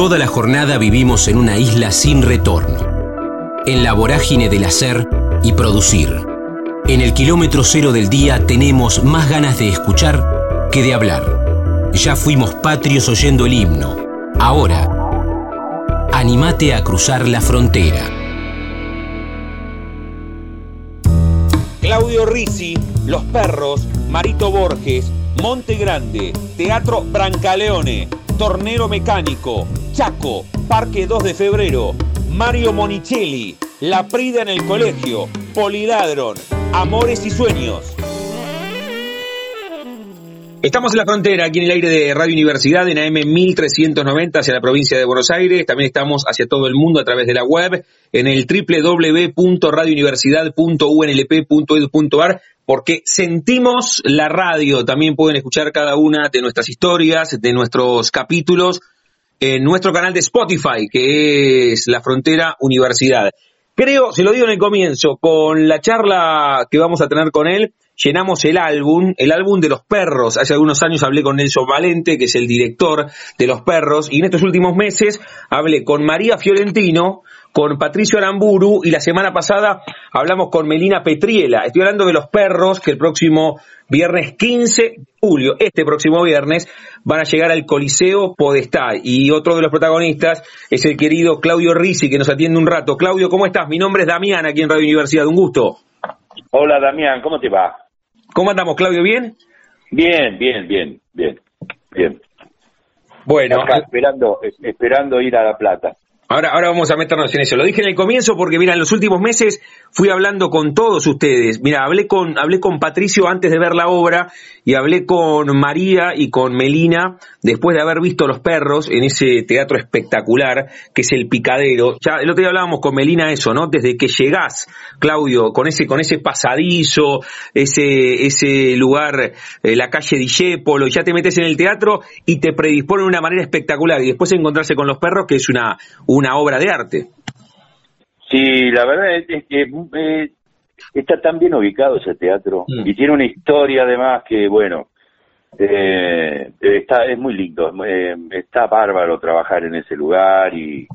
Toda la jornada vivimos en una isla sin retorno, en la vorágine del hacer y producir. En el kilómetro cero del día tenemos más ganas de escuchar que de hablar. Ya fuimos patrios oyendo el himno. Ahora, animate a cruzar la frontera. Claudio Risi, Los Perros, Marito Borges, Monte Grande, Teatro Brancaleone, Tornero Mecánico, Chaco, Parque 2 de Febrero, Mario Monicelli, La Prida en el Colegio, Poliladron, Amores y Sueños. Estamos en la frontera, aquí en el aire de Radio Universidad, en AM 1390 hacia la provincia de Buenos Aires. También estamos hacia todo el mundo a través de la web, en el www.radiouniversidad.unlp.edu.ar, porque sentimos la radio. También pueden escuchar cada una de nuestras historias, de nuestros capítulos, en nuestro canal de Spotify, que es La Frontera Universidad. Creo, se lo digo en el comienzo, con la charla que vamos a tener con él, llenamos el álbum, el álbum de los perros. Hace algunos años hablé con Nelson Valente, que es el director de los perros, y en estos últimos meses hablé con María Fiorentino, con Patricio Aramburu y la semana pasada hablamos con Melina Petriela. Estoy hablando de los perros que el próximo viernes 15 de julio, este próximo viernes, van a llegar al Coliseo Podestá. Y otro de los protagonistas es el querido Claudio Risi, que nos atiende un rato. Claudio, ¿cómo estás? Mi nombre es Damián, aquí en Radio Universidad. Un gusto. Hola, Damián, ¿cómo te va? ¿Cómo andamos, Claudio? ¿Bien? Bien, bien, bien, bien, bien. Bueno. esperando, esperando ir a La Plata. Ahora, ahora vamos a meternos en eso. Lo dije en el comienzo porque, mira, en los últimos meses fui hablando con todos ustedes. Mira, hablé con, hablé con Patricio antes de ver la obra y hablé con María y con Melina después de haber visto Los Perros en ese teatro espectacular que es El Picadero. Ya el otro día hablábamos con Melina eso, ¿no? Desde que llegás, Claudio, con ese, con ese pasadizo, ese, ese lugar, eh, la calle Dijépolo, ya te metes en el teatro y te predispone de una manera espectacular. Y después encontrarse con Los Perros, que es una, una obra de arte. Sí, la verdad es que eh, está tan bien ubicado ese teatro mm. y tiene una historia además que, bueno, eh, está es muy lindo, eh, está bárbaro trabajar en ese lugar y,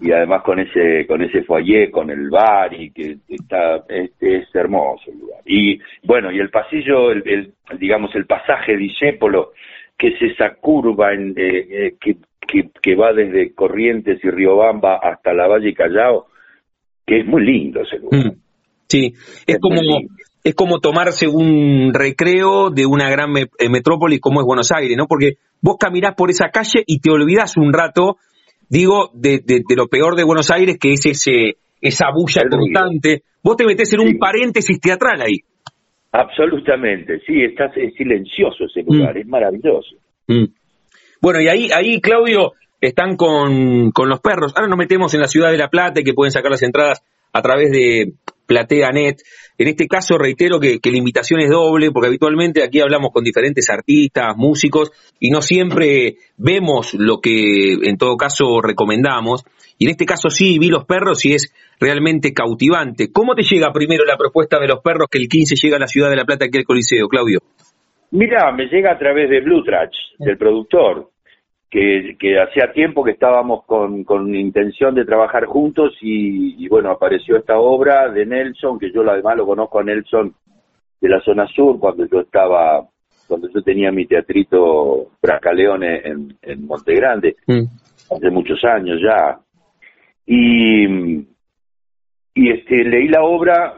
y además con ese con ese foyer, con el bar y que está este es hermoso el lugar. Y bueno, y el pasillo, el, digamos el pasaje Discépolo, que es esa curva en, eh, que que, va desde Corrientes y Riobamba hasta la Valle Callao, que es muy lindo ese lugar. Mm. Sí, es, como es como tomarse un recreo de una gran eh, metrópoli como es Buenos Aires, ¿no? Porque vos caminás por esa calle y te olvidás un rato, digo, de, lo peor de Buenos Aires, que es ese esa bulla constante. Vos te metés en un paréntesis teatral ahí. Absolutamente, sí, estás, es silencioso ese lugar, mm. es maravilloso. Mm. Bueno, y ahí, ahí Claudio, están con, con los perros. Ahora nos metemos en la ciudad de La Plata, que pueden sacar las entradas a través de PlateaNet. En este caso, reitero que, que, la invitación es doble, porque habitualmente aquí hablamos con diferentes artistas, músicos, y no siempre vemos lo que en todo caso recomendamos. Y en este caso sí, vi los perros y es realmente cautivante. ¿Cómo te llega primero la propuesta de los perros que el 15 llega a la ciudad de La Plata aquí al Coliseo, Claudio? Mira, me llega a través de Blue Trash, del productor, que, que hacía tiempo que estábamos con, con intención de trabajar juntos y, bueno, apareció esta obra de Nelson, que yo además lo conozco a Nelson de la zona sur, cuando yo estaba, cuando yo tenía mi teatrito Bracaleone en, en Monte Grande, mm. hace muchos años ya. Y, y este, leí la obra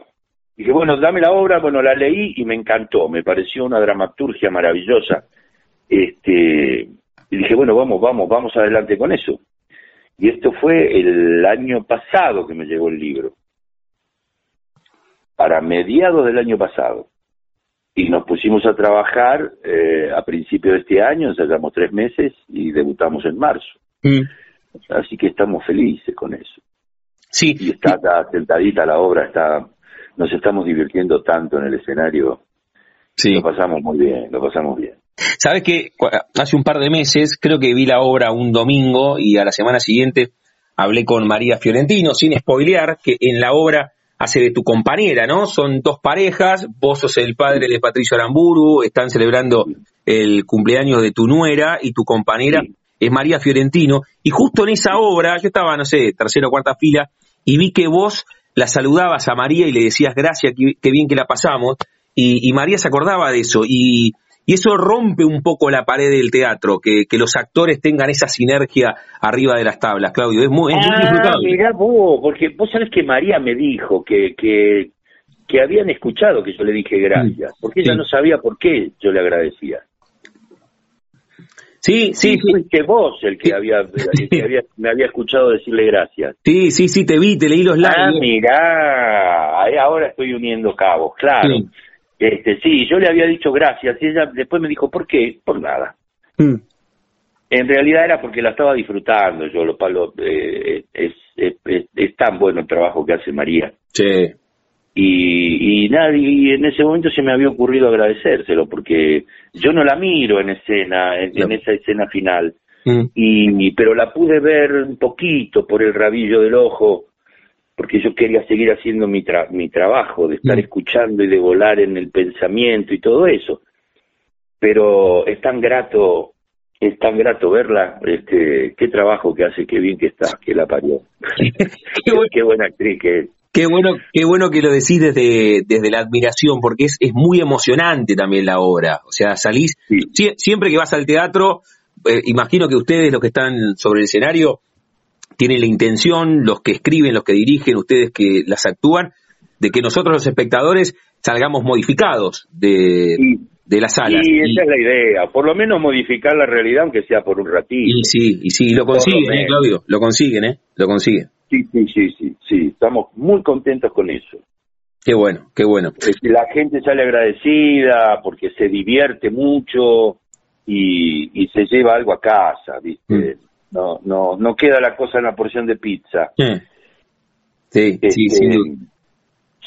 Dije, bueno, dame la obra, bueno, la leí y me encantó, me pareció una dramaturgia maravillosa. Este, y dije, bueno, vamos, vamos, vamos adelante con eso. Y esto fue el año pasado que me llegó el libro. Para mediados del año pasado. Y nos pusimos a trabajar eh, a principios de este año, ensayamos tres meses y debutamos en marzo. Mm. Así que estamos felices con eso. Sí. Y está, está sentadita la obra, está nos estamos divirtiendo tanto en el escenario. Sí. Lo pasamos muy bien, lo pasamos bien. Sabes que hace un par de meses creo que vi la obra un domingo y a la semana siguiente hablé con María Fiorentino, sin spoilear, que en la obra hace de tu compañera, ¿no? Son dos parejas, vos sos el padre de Patricio Aramburu, están celebrando el cumpleaños de tu nuera y tu compañera es María Fiorentino, y justo en esa obra, yo estaba, no sé, tercera o cuarta fila, y vi que vos la saludabas a María y le decías gracias, qué, bien que la pasamos, y, María se acordaba de eso, y, eso rompe un poco la pared del teatro, que, los actores tengan esa sinergia arriba de las tablas, Claudio, es muy, es ah, Mirá vos, porque vos sabés que María me dijo que, que, que habían escuchado que yo le dije gracias, porque ella no sabía por qué yo le agradecía. Sí, sí, sí. Fuiste vos el que, había, me había escuchado decirle gracias. Sí, sí, sí, te vi, te leí los labios. Ah, mirá, ahora estoy uniendo cabos, claro. Sí. Este, sí, yo le había dicho gracias y ella después me dijo, ¿por qué? Por nada. Mm. En realidad era porque la estaba disfrutando, yo lo palo, eh, es, es, es, tan bueno el trabajo que hace María. Sí. Y, y nadie en ese momento se me había ocurrido agradecérselo porque yo no la miro en escena en, esa escena final mm. y pero la pude ver un poquito por el rabillo del ojo porque yo quería seguir haciendo mi mi trabajo de estar mm. escuchando y de volar en el pensamiento y todo eso pero es tan grato es tan grato verla, este, qué trabajo que hace, qué bien que está, que la parió. qué, buena actriz que es. Qué bueno, qué bueno que lo decís desde, desde la admiración, porque es, es muy emocionante también la obra. O sea, salís, siempre que vas al teatro, eh, imagino que ustedes, los que están sobre el escenario, tienen la intención, los que escriben, los que dirigen, ustedes que las actúan, de que nosotros los espectadores salgamos modificados de, de las salas. Sí, esa es la idea, por lo menos modificar la realidad, aunque sea por un ratito. Y sí, y sí, lo consiguen, eh, Claudio, lo consiguen, ¿eh? Lo consiguen. Sí, sí, sí, sí, sí, estamos muy contentos con eso. Qué bueno, qué bueno. La gente sale agradecida porque se divierte mucho y, se lleva algo a casa, ¿viste? Mm. No, no, no queda la cosa en la porción de pizza. Sí, sí, sí, este,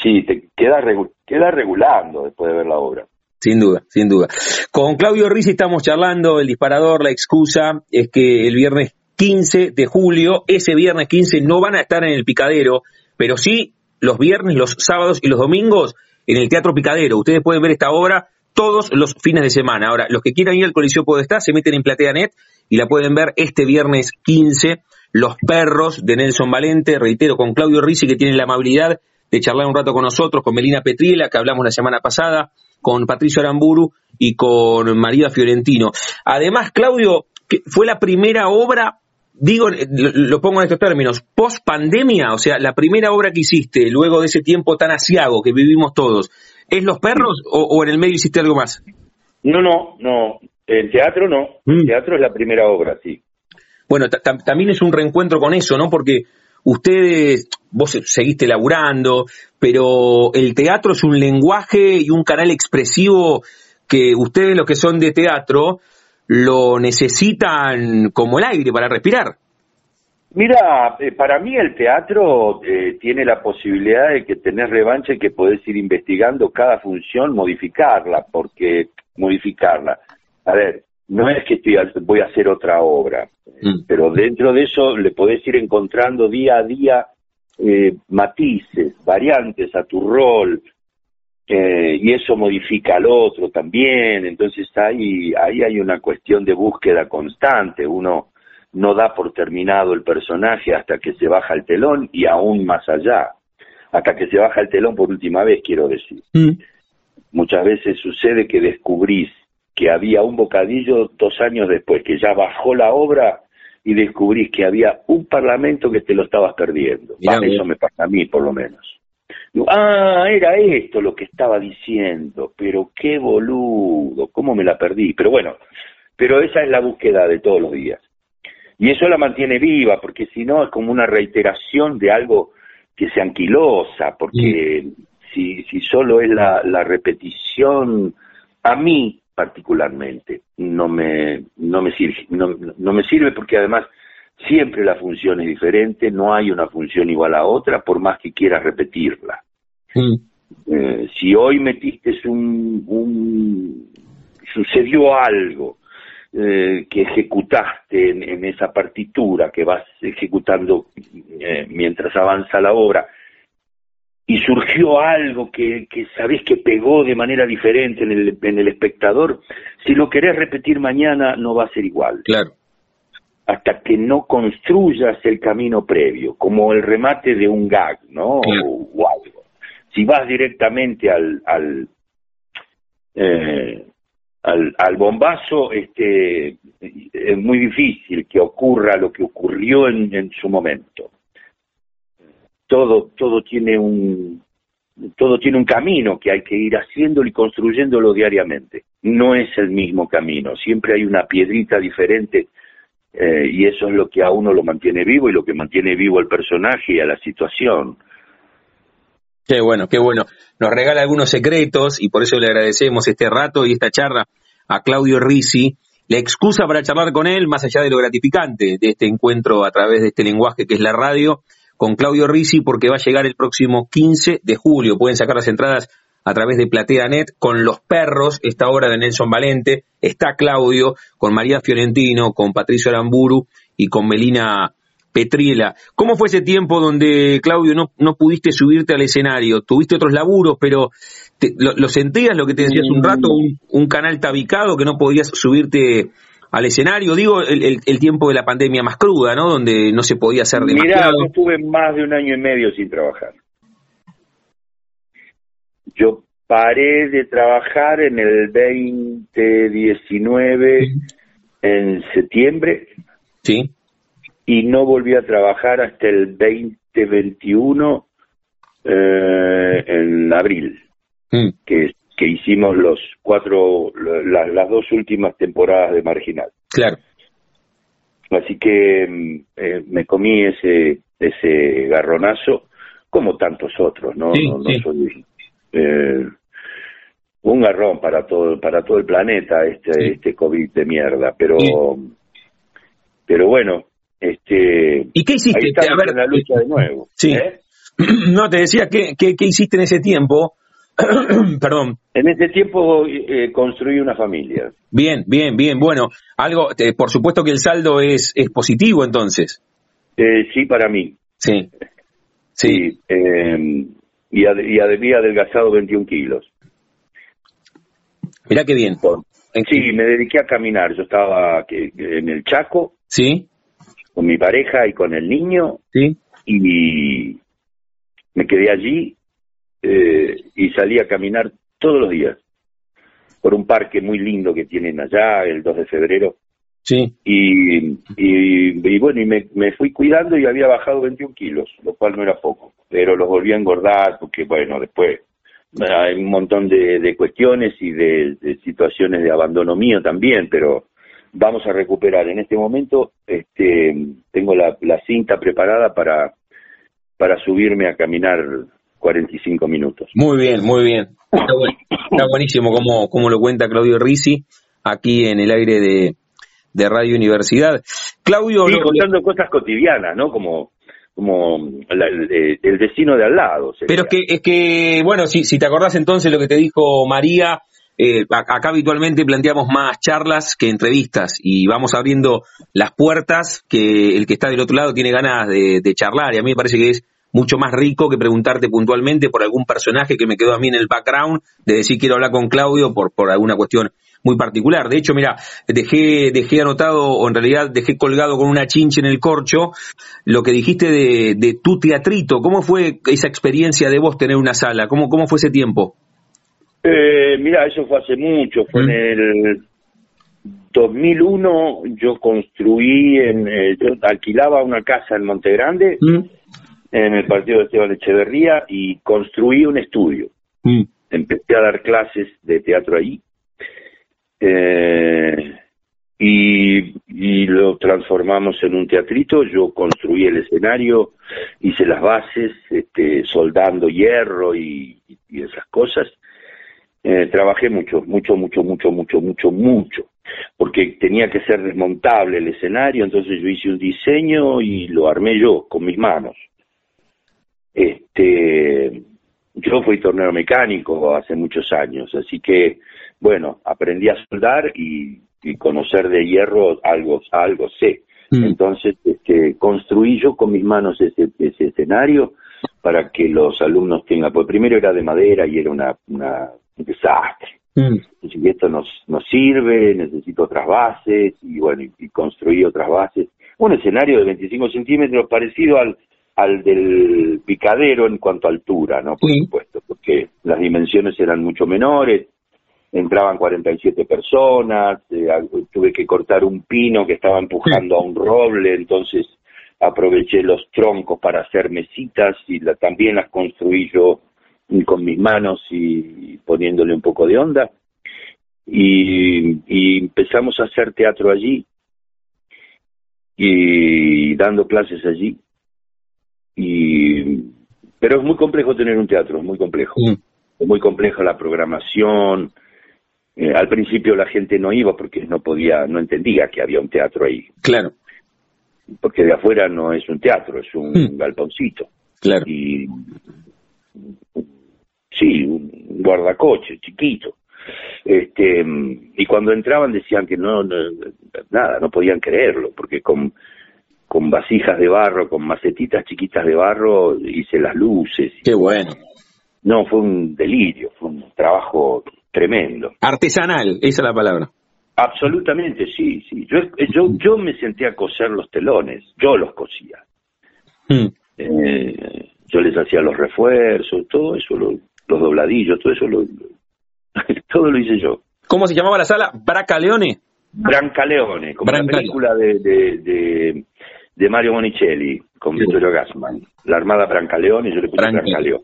Sí, te queda, queda regulando después de ver la obra. Sin duda, sin duda. Con Claudio Rizzi estamos charlando, el disparador, la excusa es que el viernes 15 de julio. Ese viernes 15 no van a estar en el Picadero, pero sí los viernes, los sábados y los domingos en el Teatro Picadero. Ustedes pueden ver esta obra todos los fines de semana. Ahora, los que quieran ir al Coliseo estar, se meten en PlateaNet y la pueden ver este viernes 15. Los perros de Nelson Valente, reitero, con Claudio Rizzi, que tiene la amabilidad de charlar un rato con nosotros, con Melina Petriela, que hablamos la semana pasada, con Patricio Aramburu y con María Fiorentino. Además, Claudio, fue la primera obra digo, lo pongo en estos términos, post pandemia, o sea, la primera obra que hiciste luego de ese tiempo tan asiago que vivimos todos, ¿es Los Perros o, en el medio hiciste algo más? No, no, no, el teatro no, el mm. teatro es la primera obra, sí. Bueno, también es un reencuentro con eso, ¿no? Porque ustedes, vos seguiste laburando, pero el teatro es un lenguaje y un canal expresivo que ustedes los que son de teatro lo necesitan como el aire para respirar. Mira, eh, para mí el teatro eh, tiene la posibilidad de que tenés revancha y que podés ir investigando cada función, modificarla, porque modificarla. A ver, no es que estoy, voy a hacer otra obra, mm. pero dentro de eso le podés ir encontrando día a día eh, matices, variantes a tu rol, eh, y eso modifica al otro también, entonces ahí, ahí hay una cuestión de búsqueda constante, uno no da por terminado el personaje hasta que se baja el telón y aún más allá, hasta que se baja el telón por última vez, quiero decir. Mm. Muchas veces sucede que descubrís que había un bocadillo dos años después, que ya bajó la obra y descubrís que había un parlamento que te lo estabas perdiendo. eso me pasa a mí, por lo menos. Ah, era esto lo que estaba diciendo, pero qué boludo, cómo me la perdí. Pero bueno, pero esa es la búsqueda de todos los días. Y eso la mantiene viva, porque si no es como una reiteración de algo que se anquilosa, porque si, si solo es la, la repetición, a mí particularmente, no me, no me sirve, no, no me sirve porque además Siempre la función es diferente, no hay una función igual a otra, por más que quieras repetirla. Eh, si hoy metiste un, un sucedió algo eh, que ejecutaste en, esa partitura que vas ejecutando eh, mientras avanza la obra, y surgió algo que, que sabés que pegó de manera diferente en el, en el espectador, si lo querés repetir mañana no va a ser igual. Claro. hasta que no construyas el camino previo, como el remate de un gag, ¿no? O, algo. Si vas directamente al al, eh, al, al bombazo, este, es muy difícil que ocurra lo que ocurrió en, en su momento. Todo todo tiene un todo tiene un camino que hay que ir haciéndolo y construyéndolo diariamente. No es el mismo camino, siempre hay una piedrita diferente eh, y eso es lo que a uno lo mantiene vivo y lo que mantiene vivo al personaje y a la situación. Qué bueno, qué bueno. Nos regala algunos secretos y por eso le agradecemos este rato y esta charla a Claudio Risi. La excusa para charlar con él, más allá de lo gratificante de este encuentro a través de este lenguaje que es la radio, con Claudio Risi porque va a llegar el próximo 15 de julio. Pueden sacar las entradas a través de PlateaNet con Los Perros, esta obra de Nelson Valente. Está Claudio con María Fiorentino, con Patricio Aramburu y con Melina Petriela. ¿Cómo fue ese tiempo donde, Claudio, no, no pudiste subirte al escenario? Tuviste otros laburos, pero lo, sentías lo que te decía hace un rato? Un, un canal tabicado que no podías subirte al escenario, digo, el, el, tiempo de la pandemia más cruda, ¿no? Donde no se podía hacer demasiado. Mirá, yo estuve más de un año y medio sin trabajar. Yo paré de trabajar en el 2019, en septiembre. Sí. Y no volví a trabajar hasta el 2021, eh, en abril. Mm. Que que hicimos los cuatro, las dos últimas temporadas de Marginal. Claro. Así que mm, eh, me comí ese ese garronazo, como tantos otros, ¿no? no, soy eh, un garrón para todo para todo el planeta este este covid de mierda, pero pero bueno, este. ¿Y qué hiciste? Ahí a ver, en la lucha de nuevo. Sí. ¿eh? No te decía qué, qué, qué hiciste en ese tiempo Perdón. En ese tiempo eh, construí una familia. Bien, bien, bien. Bueno, algo, eh, por supuesto que el saldo es, es positivo entonces. Eh, sí, para mí. Sí. Sí. Em, y, había adelgazado 21 kilos. Mirá qué bien. sí, me dediqué a caminar. Yo estaba en el Chaco. Sí. Con mi pareja y con el niño. Sí. Y me quedé allí eh, y salí a caminar todos los días por un parque muy lindo que tienen allá, el 2 de febrero. Sí. Y, y, bueno, y me, fui cuidando y había bajado 21 kilos, lo cual no era poco, pero los volví a engordar porque, bueno, después hay un montón de, cuestiones y de, situaciones de abandono mío también, pero vamos a recuperar. En este momento este, tengo la, la cinta preparada para, para subirme a caminar 45 minutos. Muy bien, muy bien. Está, buenísimo como, como lo cuenta Claudio Risi aquí en el aire de, de Radio Universidad. Claudio... Sí, contando cosas cotidianas, ¿no? Como como el, destino de al lado. Pero es que, es que, bueno, si, si te acordás entonces lo que te dijo María, eh, acá habitualmente planteamos más charlas que entrevistas y vamos abriendo las puertas que el que está del otro lado tiene ganas de, charlar y a mí me parece que es mucho más rico que preguntarte puntualmente por algún personaje que me quedó a mí en el background, de decir quiero hablar con Claudio por, por alguna cuestión muy particular. De hecho, mira, dejé, dejé anotado, o en realidad dejé colgado con una chincha en el corcho, lo que dijiste de, de tu teatrito. ¿Cómo fue esa experiencia de vos tener una sala? ¿Cómo, cómo fue ese tiempo? Eh, mira, eso fue hace mucho, fue en mm. el 2001, yo construí, en, eh, yo alquilaba una casa en Monte Grande, mm en el partido de Esteban Echeverría y construí un estudio. Mm. Empecé a dar clases de teatro ahí eh, y, lo transformamos en un teatrito. Yo construí el escenario, hice las bases, este, soldando hierro y, esas cosas. Eh, trabajé mucho, mucho, mucho, mucho, mucho, mucho, mucho, porque tenía que ser desmontable el escenario, entonces yo hice un diseño y lo armé yo con mis manos. Este, yo fui torneo mecánico hace muchos años, así que, bueno, aprendí a soldar y, conocer de hierro algo, algo sé. Mm. Entonces, este, construí yo con mis manos ese, ese escenario para que los alumnos tengan, pues primero era de madera y era una, una un desastre. Mm. Y esto nos, nos sirve, necesito otras bases, y bueno, y, construí otras bases. Un escenario de 25 centímetros parecido al, al del picadero en cuanto a altura, ¿no? Por supuesto, porque las dimensiones eran mucho menores, entraban 47 personas, eh, tuve que cortar un pino que estaba empujando a un roble, entonces aproveché los troncos para hacer mesitas y también las construí yo con mis manos y poniéndole un poco de onda. Y, empezamos a hacer teatro allí y dando clases allí. Y, pero es muy complejo tener un teatro, es muy complejo. Mm. Es muy compleja la programación. Eh, al principio la gente no iba porque no podía, no entendía que había un teatro ahí. Claro. Porque de afuera no es un teatro, es un mm. galponcito. Claro. Y sí, un guardacoche chiquito. Este, y cuando entraban decían que no, nada, no podían creerlo, porque con, con vasijas de barro, con macetitas chiquitas de barro, hice las luces. Qué bueno. No, fue un delirio, fue un trabajo tremendo. Artesanal, esa es la palabra. Absolutamente, sí, sí. Yo, yo, yo me senté a coser los telones, yo los cosía. Hmm. Eh, yo les hacía los refuerzos, todo eso lo, los dobladillos, todo eso lo, todo lo hice yo. ¿Cómo se llamaba la sala? Bracaleone. Brancaleone, como la película de, de, de, Mario Monicelli con Vittorio Gassman. La Armada Brancaleone, yo le puse Brancaleone.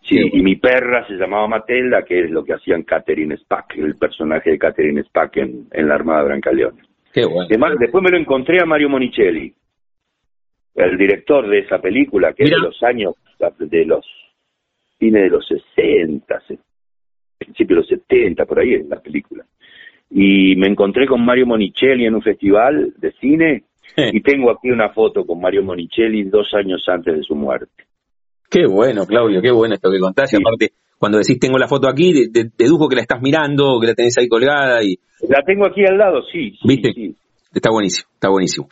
Sí, y mi perra se llamaba Matilda, que es lo que hacían Catherine Spack, el personaje de Catherine Spack en, en la Armada Brancaleone. Qué bueno. después me lo encontré a Mario Monicelli, el director de esa película, que es de los años, de los fines de los 60, principio de los 70, por ahí en la película. Y me encontré con Mario Monicelli en un festival de cine y tengo aquí una foto con Mario Monicelli dos años antes de su muerte. Qué bueno, Claudio, qué bueno esto que contaste. aparte, cuando decís tengo la foto aquí, dedujo que la estás mirando, que la tenés ahí colgada y... La tengo aquí al lado, sí. ¿Viste? Sí. Está buenísimo, está buenísimo.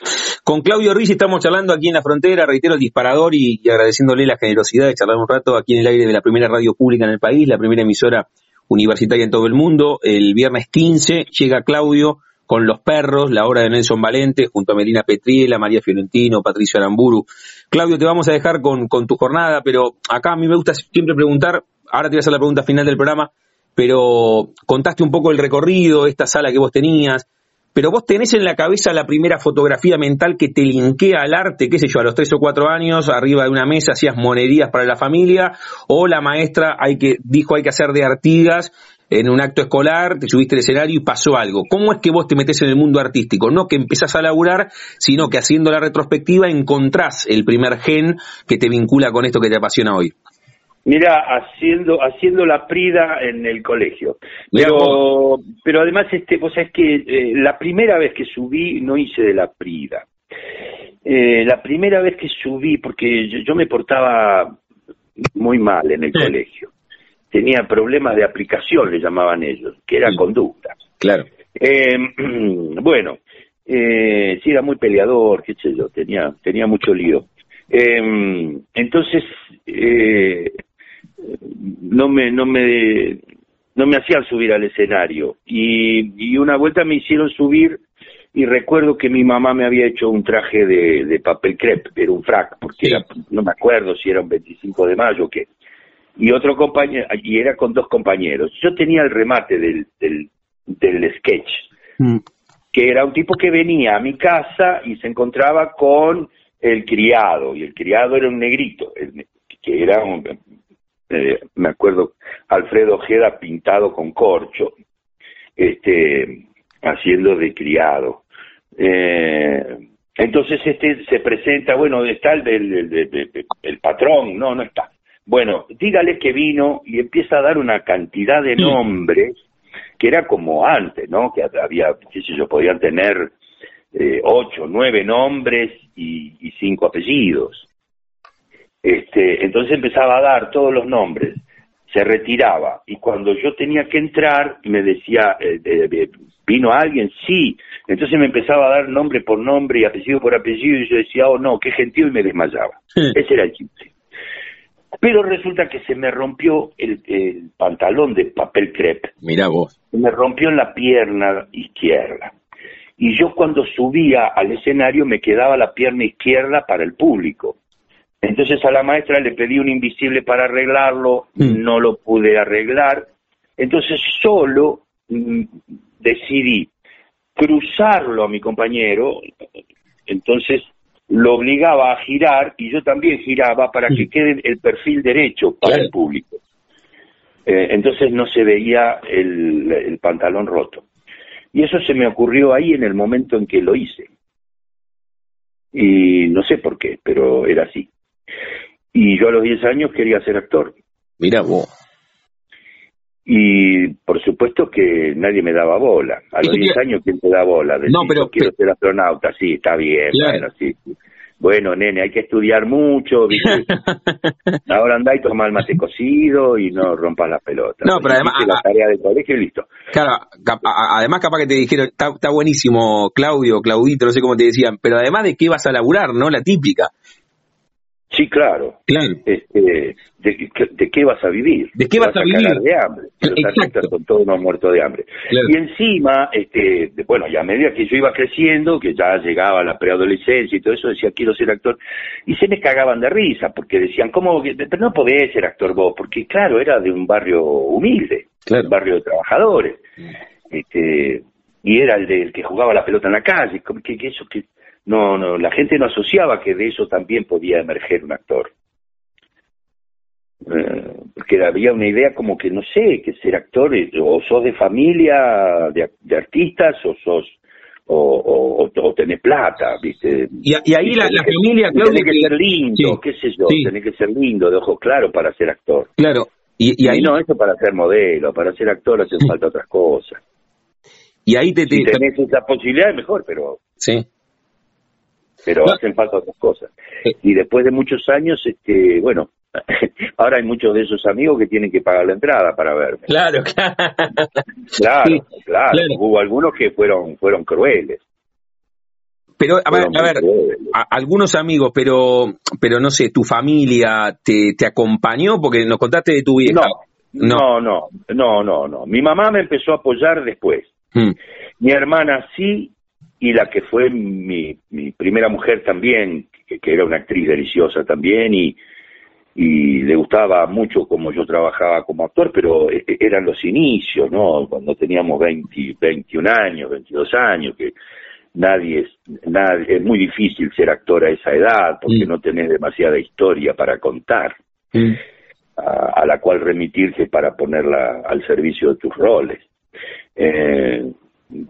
Con Claudio Rizzi estamos charlando aquí en la frontera, reitero el disparador y, agradeciéndole la generosidad de charlar un rato aquí en el aire de la primera radio pública en el país, la primera emisora universitaria en todo el mundo. El viernes 15 llega Claudio con Los Perros, la obra de Nelson Valente, junto a Melina Petriela, María Fiorentino, Patricio Aramburu. Claudio, te vamos a dejar con, con tu jornada, pero acá a mí me gusta siempre preguntar, ahora te voy a hacer la pregunta final del programa, pero contaste un poco el recorrido, esta sala que vos tenías, pero vos tenés en la cabeza la primera fotografía mental que te linkea al arte, qué sé yo, a los tres o cuatro años, arriba de una mesa hacías monedías para la familia, o la maestra hay que, dijo hay que hacer de artigas en un acto escolar, te subiste al escenario y pasó algo. ¿Cómo es que vos te metés en el mundo artístico? No que empezás a laburar, sino que haciendo la retrospectiva encontrás el primer gen que te vincula con esto que te apasiona hoy. Mira, haciendo haciendo la prida en el colegio. Pero pero además este, vos sabés que eh, la primera vez que subí no hice de la prida. Eh, la primera vez que subí porque yo, me portaba muy mal en el colegio. Tenía problemas de aplicación, le llamaban ellos, que era conducta. Claro. Eh, bueno, eh, sí era muy peleador, qué sé yo, tenía tenía mucho lío. Eh, entonces, eh, no me, no me, no me hacían subir al escenario. Y, y una vuelta me hicieron subir y recuerdo que mi mamá me había hecho un traje de, de papel crepe, era un frac, porque era, no me acuerdo si era un 25 de mayo o qué. Y otro compañero, y era con dos compañeros. Yo tenía el remate del, del, del sketch, mm. que era un tipo que venía a mi casa y se encontraba con el criado, y el criado era un negrito, que era un, eh, me acuerdo, Alfredo Ojeda pintado con corcho, este, haciendo de criado. Eh, entonces este se presenta, bueno, está el del el, patrón, no, no está. Bueno, dígale que vino y empieza a dar una cantidad de nombres que era como antes, ¿no? Que había, qué sé yo, podían tener eh, ocho, nueve nombres y cinco apellidos. Este, entonces empezaba a dar todos los nombres, se retiraba y cuando yo tenía que entrar me decía, eh, ¿vino alguien? Sí. Entonces me empezaba a dar nombre por nombre y apellido por apellido y yo decía, oh no, qué gentil y me desmayaba. Ese era el chiste. Pero resulta que se me rompió el, el pantalón de papel crepe. Mira vos. Se me rompió en la pierna izquierda. Y yo cuando subía al escenario me quedaba la pierna izquierda para el público. Entonces a la maestra le pedí un invisible para arreglarlo, Mm. no lo pude arreglar. Entonces solo mm, decidí cruzarlo a mi compañero, entonces lo obligaba a girar y yo también giraba para que Mm. quede el perfil derecho para Claro. el público. Eh, entonces no se veía el, el pantalón roto. Y eso se me ocurrió ahí en el momento en que lo hice. Y no sé por qué, pero era así. Y yo a los 10 años quería ser actor. Mira vos. Y por supuesto que nadie me daba bola. A los Eso 10 te- años, ¿quién te da bola? Decís, No, pero- yo quiero ser astronauta, sí, está bien, Claro. bueno, sí. sí. Bueno, nene, hay que estudiar mucho, ¿viste? Ahora andá y toma el mate cocido y no rompas la pelota. No, pero además- la tarea de colegio y listo. Claro, además capaz que te dijeron, está, está buenísimo Claudio, Claudito, no sé cómo te decían, pero además de qué vas a laburar, ¿no? La típica. Sí, claro. Claro. Este, de, de qué vas a vivir? ¿De qué Te vas a cagar vivir? de hambre. Exacto. son todos unos muertos de hambre. Claro. Y encima, este, de- bueno, y a medida que yo iba creciendo, que ya llegaba la preadolescencia y todo eso, decía, quiero ser actor. Y se me cagaban de risa, porque decían, ¿cómo? Pero no podés ser actor vos, porque claro, era de un barrio humilde, Claro. un barrio de trabajadores. Este, y era el del que jugaba la pelota en la calle, que, que eso que... No, no, la gente no asociaba que de eso también podía emerger un actor. Eh, porque había una idea como que no sé que ser actor o sos de familia de, de artistas o sos o, o, tenés plata viste Y, y ahí la, la que- familia, tenés que que- ser lindo Sí, qué sé yo sí. tenés que ser lindo de ojos claros para ser actor. Claro, y, y ahí, no eso para ser modelo para ser actor hacen falta otras cosas. Y ahí te, te- si tenés esa posibilidad es mejor pero sí, pero No. hacen falta otras cosas. Y después de muchos años, este, bueno, ahora hay muchos de esos amigos que tienen que pagar la entrada para verme. claro, claro. Claro, Sí, claro, claro. Hubo algunos que fueron fueron crueles. Pero, a ver, a ver, a- algunos amigos, pero, pero no sé, tu familia te, te acompañó porque nos contaste de tu vieja. No, no, no, no, no, no. Mi mamá me empezó a apoyar después. Mm, Mi hermana sí, y la que fue mi, mi primera mujer también, que, que era una actriz deliciosa también, y, y le gustaba mucho como yo trabajaba como actor, pero e- e- eran los inicios, ¿no? Cuando teníamos 20, 21 años, 22 años, que nadie es, nadie, es muy difícil ser actor a esa edad, porque Mm. no tenés demasiada historia para contar, mm. a, a la cual remitirse para ponerla al servicio de tus roles. Eh,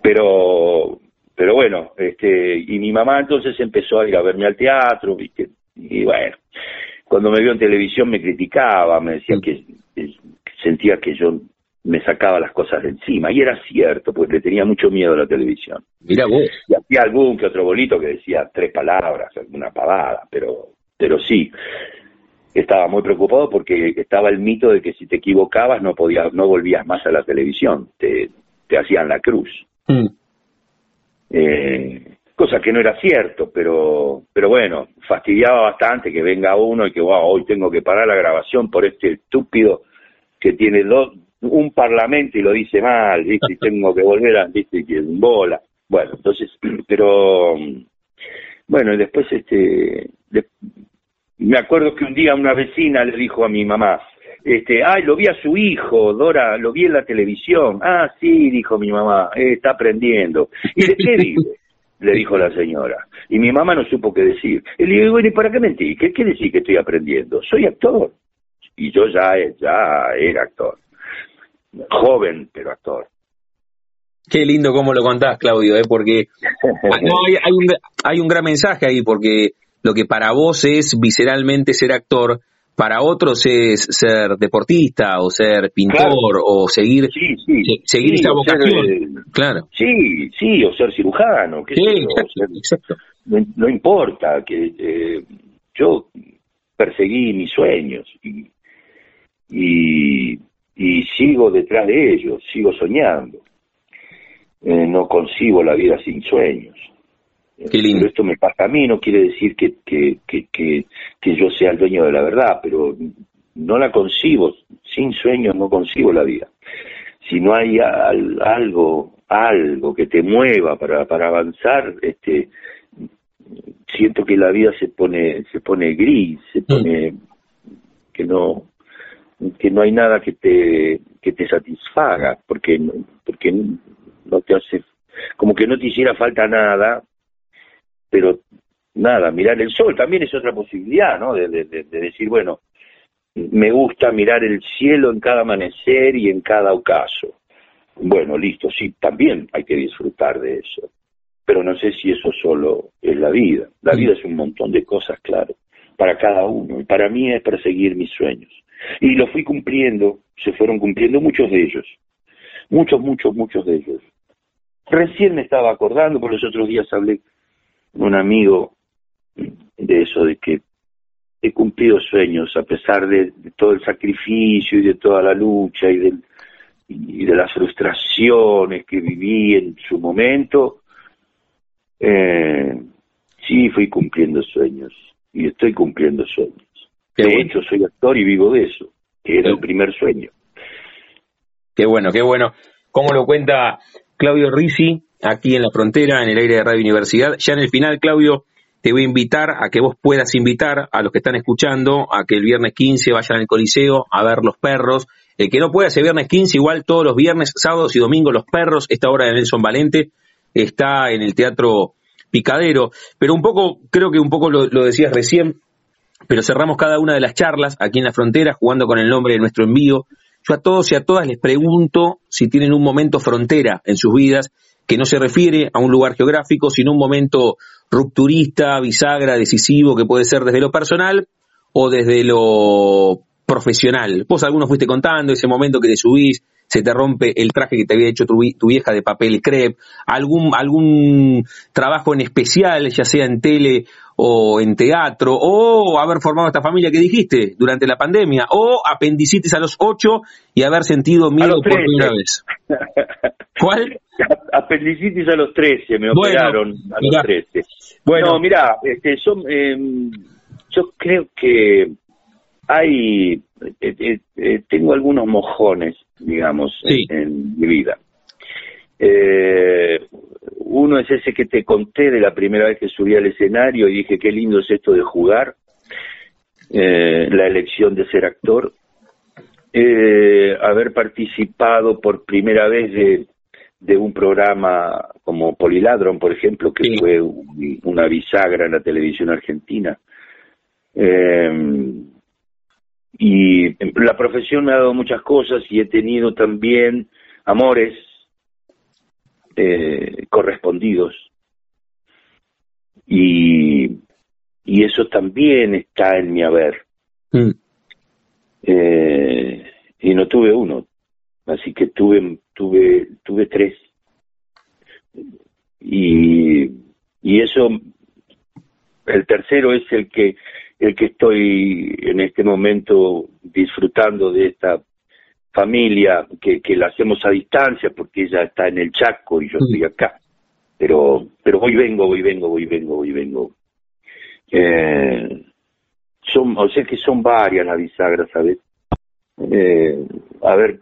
pero pero bueno, este, y mi mamá entonces empezó a ir a verme al teatro, ¿viste? y bueno, cuando me vio en televisión me criticaba, me decía que, que sentía que yo me sacaba las cosas de encima, y era cierto, porque le tenía mucho miedo a la televisión. Mira vos. Y hacía algún que otro bolito que decía tres palabras, alguna pavada, pero, pero sí. Estaba muy preocupado porque estaba el mito de que si te equivocabas no podías, no volvías más a la televisión, te, te hacían la cruz. Mm. Eh, cosa que no era cierto, pero, pero bueno, fastidiaba bastante que venga uno y que wow, hoy tengo que parar la grabación por este estúpido que tiene un parlamento y lo dice mal, ¿viste? tengo que volver a, ¿viste? bola. Bueno, entonces, pero bueno, y después este me acuerdo que un día una vecina le dijo a mi mamá, este, ay, lo vi a su hijo, Dora, lo vi en la televisión. Ah, sí, dijo mi mamá, eh, está aprendiendo. ¿Y de qué vive? Le dijo la señora. Y mi mamá no supo qué decir. Y le digo, bueno, ¿y para qué mentir? ¿Qué quiere decir que estoy aprendiendo? Soy actor. Y yo ya, ya era actor. Joven, pero actor. Qué lindo cómo lo contás, Claudio, ¿eh? porque no, hay, hay un, hay un gran mensaje ahí, porque lo que para vos es visceralmente ser actor, para otros es ser deportista o ser pintor Claro. o seguir, Sí, sí. se- seguir sí, esa o ser, vocación. Claro. Sí, sí, o ser cirujano. o exacto, ser- exacto. no, no importa, que eh, yo perseguí mis sueños y, y, y sigo detrás de ellos, sigo soñando. Eh, no concibo la vida sin sueños. Qué lindo. Pero esto me pasa a mí, no quiere decir que, que, que, que, que yo sea el dueño de la verdad, pero no la concibo, sin sueños no concibo la vida. Si no hay algo, algo que te mueva para, para avanzar, este, siento que la vida se pone, se pone gris, se mm. pone que no, que no hay nada que te, que te satisfaga, porque, porque no te hace, como que no te hiciera falta nada, pero nada, mirar el sol también es otra posibilidad, ¿no? De, de, decir, bueno, me gusta mirar el cielo en cada amanecer y en cada ocaso. Bueno, listo, sí, también hay que disfrutar de eso. Pero no sé si eso solo es la vida. La vida es un montón de cosas, claro, para cada uno. Y para mí es perseguir mis sueños. Y lo fui cumpliendo, se fueron cumpliendo muchos de ellos. Muchos, muchos, muchos de ellos. Recién me estaba acordando, por los otros días hablé un amigo de eso, de que he cumplido sueños a pesar de, todo el sacrificio y de toda la lucha y, y de las frustraciones que viví en su momento. Eh, sí, fui cumpliendo sueños y estoy cumpliendo sueños. de hecho, soy actor y vivo de eso, que era el primer sueño. Qué bueno, qué bueno. ¿Cómo lo cuenta Claudio Risi aquí en la frontera, en el aire de Radio Universidad? Ya en el final, Claudio, te voy a invitar a que vos puedas invitar a los que están escuchando a que el viernes 15 vayan al Coliseo a ver los perros. El que no pueda ese viernes 15, igual todos los viernes, sábados y domingos, los perros, esta hora de Nelson Valente está en el Teatro Picadero. Pero un poco, creo que un poco lo, lo decías recién, pero cerramos cada una de las charlas aquí en la frontera jugando con el nombre de nuestro envío. Yo a todos y a todas les pregunto si tienen un momento frontera en sus vidas que no se refiere a un lugar geográfico, sino un momento rupturista, bisagra, decisivo, que puede ser desde lo personal o desde lo profesional. Vos algunos fuiste contando ese momento que te subís, se te rompe el traje que te había hecho tu, vieja de papel crepe, algún, algún trabajo en especial, ya sea en tele o en teatro, o haber formado esta familia que dijiste durante la pandemia, o apendicitis a los ocho y haber sentido miedo por primera vez. ¿Cuál? Apendicitis a los trece, me operaron a los trece. Bueno, no, mira, este, son, em, yo creo que hay, eh, eh, eh, tengo algunos mojones, digamos, en, mi vida. Uno es ese que te conté de la primera vez que subí al escenario y dije qué lindo es esto de jugar, la elección de ser actor, haber participado por primera vez de, de un programa como Poliladron, por ejemplo, que fue una bisagra en la televisión argentina. Eh, y la profesión me ha dado muchas cosas y he tenido también amores eh, correspondidos. Y, y eso también está en mi haber. Mm. Eh, y no tuve uno, así que tuve tuve tuve tres. Y, y eso, el tercero es el que el que estoy en este momento disfrutando de esta familia que, que la hacemos a distancia porque ella está en el Chaco y yo estoy acá. Pero, pero voy vengo, voy vengo, voy vengo, voy vengo. Eh, son, o sea que son varias las bisagras, ¿sabes? Eh, a ver,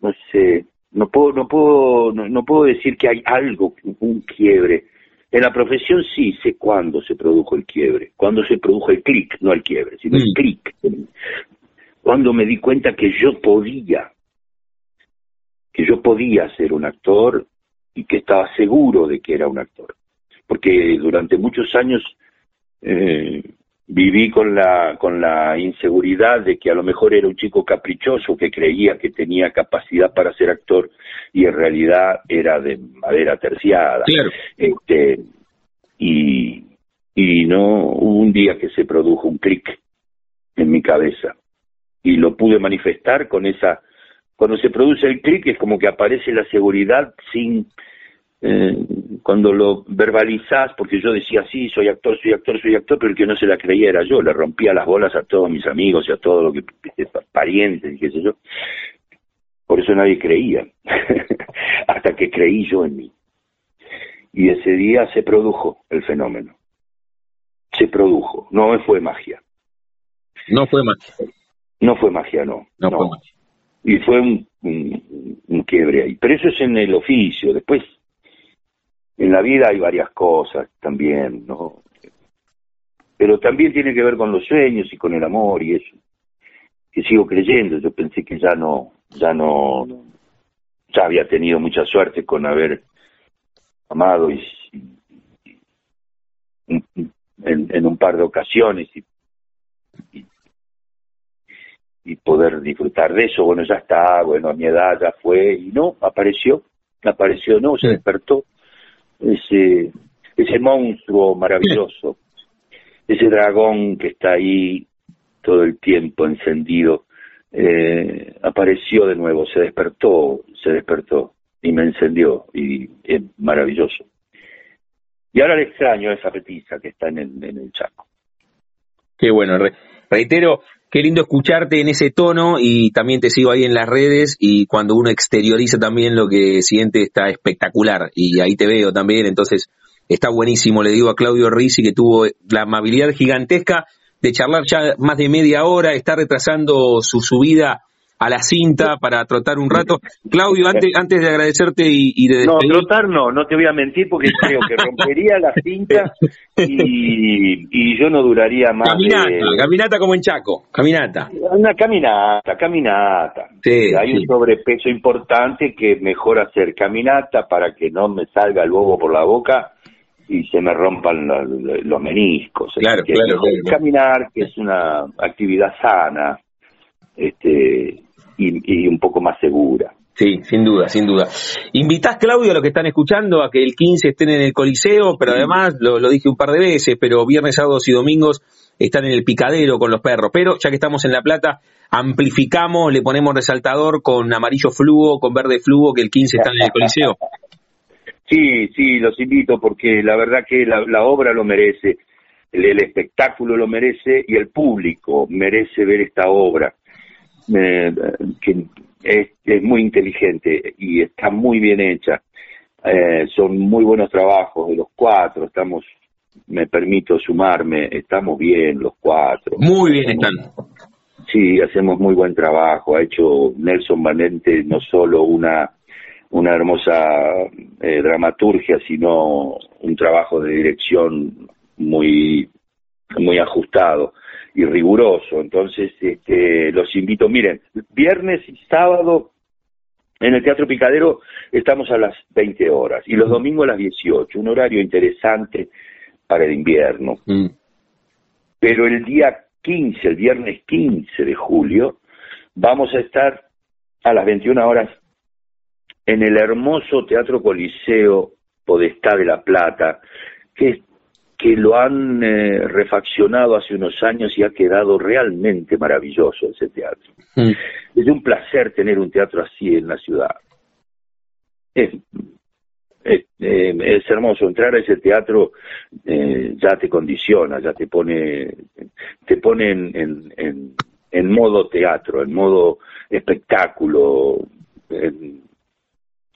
no sé, no puedo, no puedo, no puedo decir que hay algo, un quiebre en la profesión sí sé cuándo se produjo el quiebre, cuándo se produjo el clic, no el quiebre, sino el mm. clic. Cuando me di cuenta que yo podía, que yo podía ser un actor y que estaba seguro de que era un actor. Porque durante muchos años eh, viví con la, con la inseguridad de que a lo mejor era un chico caprichoso que creía que tenía capacidad para ser actor y en realidad era de madera terciada. Este, y, y no hubo un día que se produjo un clic en mi cabeza y lo pude manifestar con esa cuando se produce el clic es como que aparece la seguridad sin eh, cuando lo verbalizás, porque yo decía, sí, soy actor, soy actor, soy actor, pero el que no se la creía era yo, le rompía las bolas a todos mis amigos y a todos los que, parientes y qué sé yo. Por eso nadie creía, hasta que creí yo en mí. Y ese día se produjo el fenómeno. Se produjo, no fue magia. No fue magia. No fue magia, no. No, fue magia. Y fue un, un, quiebre ahí. Pero eso es en el oficio. Después, en la vida hay varias cosas también, ¿no? Pero también tiene que ver con los sueños y con el amor y eso. Que sigo creyendo. Yo pensé que ya no, ya no, ya había tenido mucha suerte con haber amado y, en, un par de ocasiones y, y, poder disfrutar de eso. Bueno, ya está, bueno, a mi edad ya fue y no, apareció, apareció, no, se despertó ese, ese monstruo maravilloso, ese dragón que está ahí todo el tiempo encendido, eh, apareció de nuevo, se despertó, se despertó y me encendió y es maravilloso. Y ahora le extraño esa petiza que está en el, en el Chaco. Qué bueno, reitero, qué lindo escucharte en ese tono y también te sigo ahí en las redes y cuando uno exterioriza también lo que siente está espectacular y ahí te veo también, entonces está buenísimo, le digo a Claudio Rizzi que tuvo la amabilidad gigantesca de charlar ya más de media hora, está retrasando su subida a la cinta para trotar un rato. Claudio, antes, antes de agradecerte y, de despedir... No, trotar no, no te voy a mentir porque creo que rompería la cinta y, y yo no duraría más Caminata, caminata como en Chaco, caminata. Una caminata, caminata. Sí, Hay un sobrepeso importante que mejor hacer caminata para que no me salga el bobo por la boca y se me rompan los meniscos. Claro, claro, Caminar, que es una actividad sana, este y, un poco más segura. Sí, sin duda, sin duda. Invitás, Claudio, a los que están escuchando a que el 15 estén en el Coliseo, pero además, lo, dije un par de veces, pero viernes, sábados y domingos están en el picadero con los perros. Pero ya que estamos en La Plata, amplificamos, le ponemos resaltador con amarillo fluo, con verde fluo, que el 15 están en el Coliseo. Sí, sí, los invito porque la verdad que la, obra lo merece, el espectáculo lo merece y el público merece ver esta obra que es, muy inteligente y está muy bien hecha. Eh, son muy buenos trabajos de los cuatro, estamos, me permito sumarme, estamos bien los cuatro. Muy bien están. Sí, hacemos muy buen trabajo. Ha hecho Nelson Valente no solo una, una hermosa eh, dramaturgia, sino un trabajo de dirección muy, muy ajustado y riguroso. Entonces, este, los invito, miren, viernes y sábado en el Teatro Picadero estamos a las 20 horas y los domingos a las 18, un horario interesante para el invierno. Mm. Pero el día 15, el viernes 15 de julio, vamos a estar a las 21 horas en el hermoso Teatro Coliseo Podestá de la Plata, que que lo han eh, refaccionado hace unos años y ha quedado realmente maravilloso ese teatro. Mm. Es un placer tener un teatro así en la ciudad. Es, es, eh, hermoso entrar a ese teatro eh, ya te condiciona ya te pone te pone en, en, en, modo teatro en modo espectáculo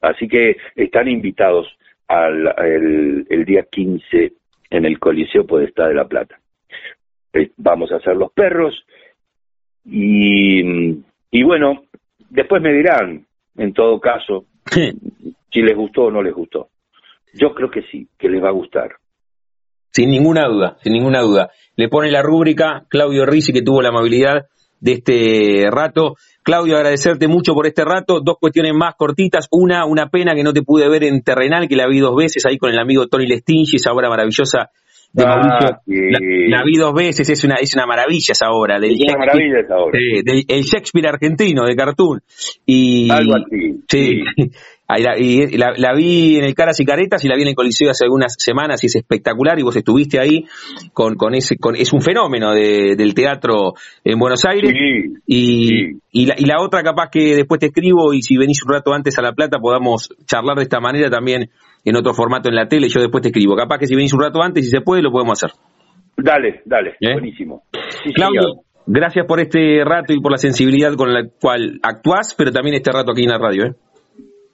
así que están invitados al el, el día 15 en el Coliseo Podestá de La Plata. Eh, vamos a hacer los perros y, y bueno, después me dirán, en todo caso, si les gustó o no les gustó. Yo creo que sí, que les va a gustar. Sin ninguna duda, sin ninguna duda. Le pone la rúbrica Claudio Rizzi, que tuvo la amabilidad de este rato. Claudio, agradecerte mucho por este rato. Dos cuestiones más cortitas. Una, una pena que no te pude ver en Terrenal, que la vi dos veces ahí con el amigo Tony Lestingi, esa obra maravillosa de ah, Mauricio. La, vi dos veces, es una, es una maravilla esa obra. Del es una maravilla esa obra. del, el Shakespeare argentino, de Cartoon. Y, Algo así. sí. la, y la, vi en el Caras y Caretas y la vi en el Coliseo hace algunas semanas y es espectacular y vos estuviste ahí con, con ese, con, es un fenómeno de, del teatro en Buenos Aires y, Y, la, y la otra capaz que después te escribo y si venís un rato antes a La Plata podamos charlar de esta manera también en otro formato en la tele, yo después te escribo, capaz que si venís un rato antes, si se puede, lo podemos hacer. Dale, dale, ¿Eh? buenísimo. Claudio, gracias por este rato y por la sensibilidad con la cual actuás, pero también este rato aquí en la radio. ¿eh?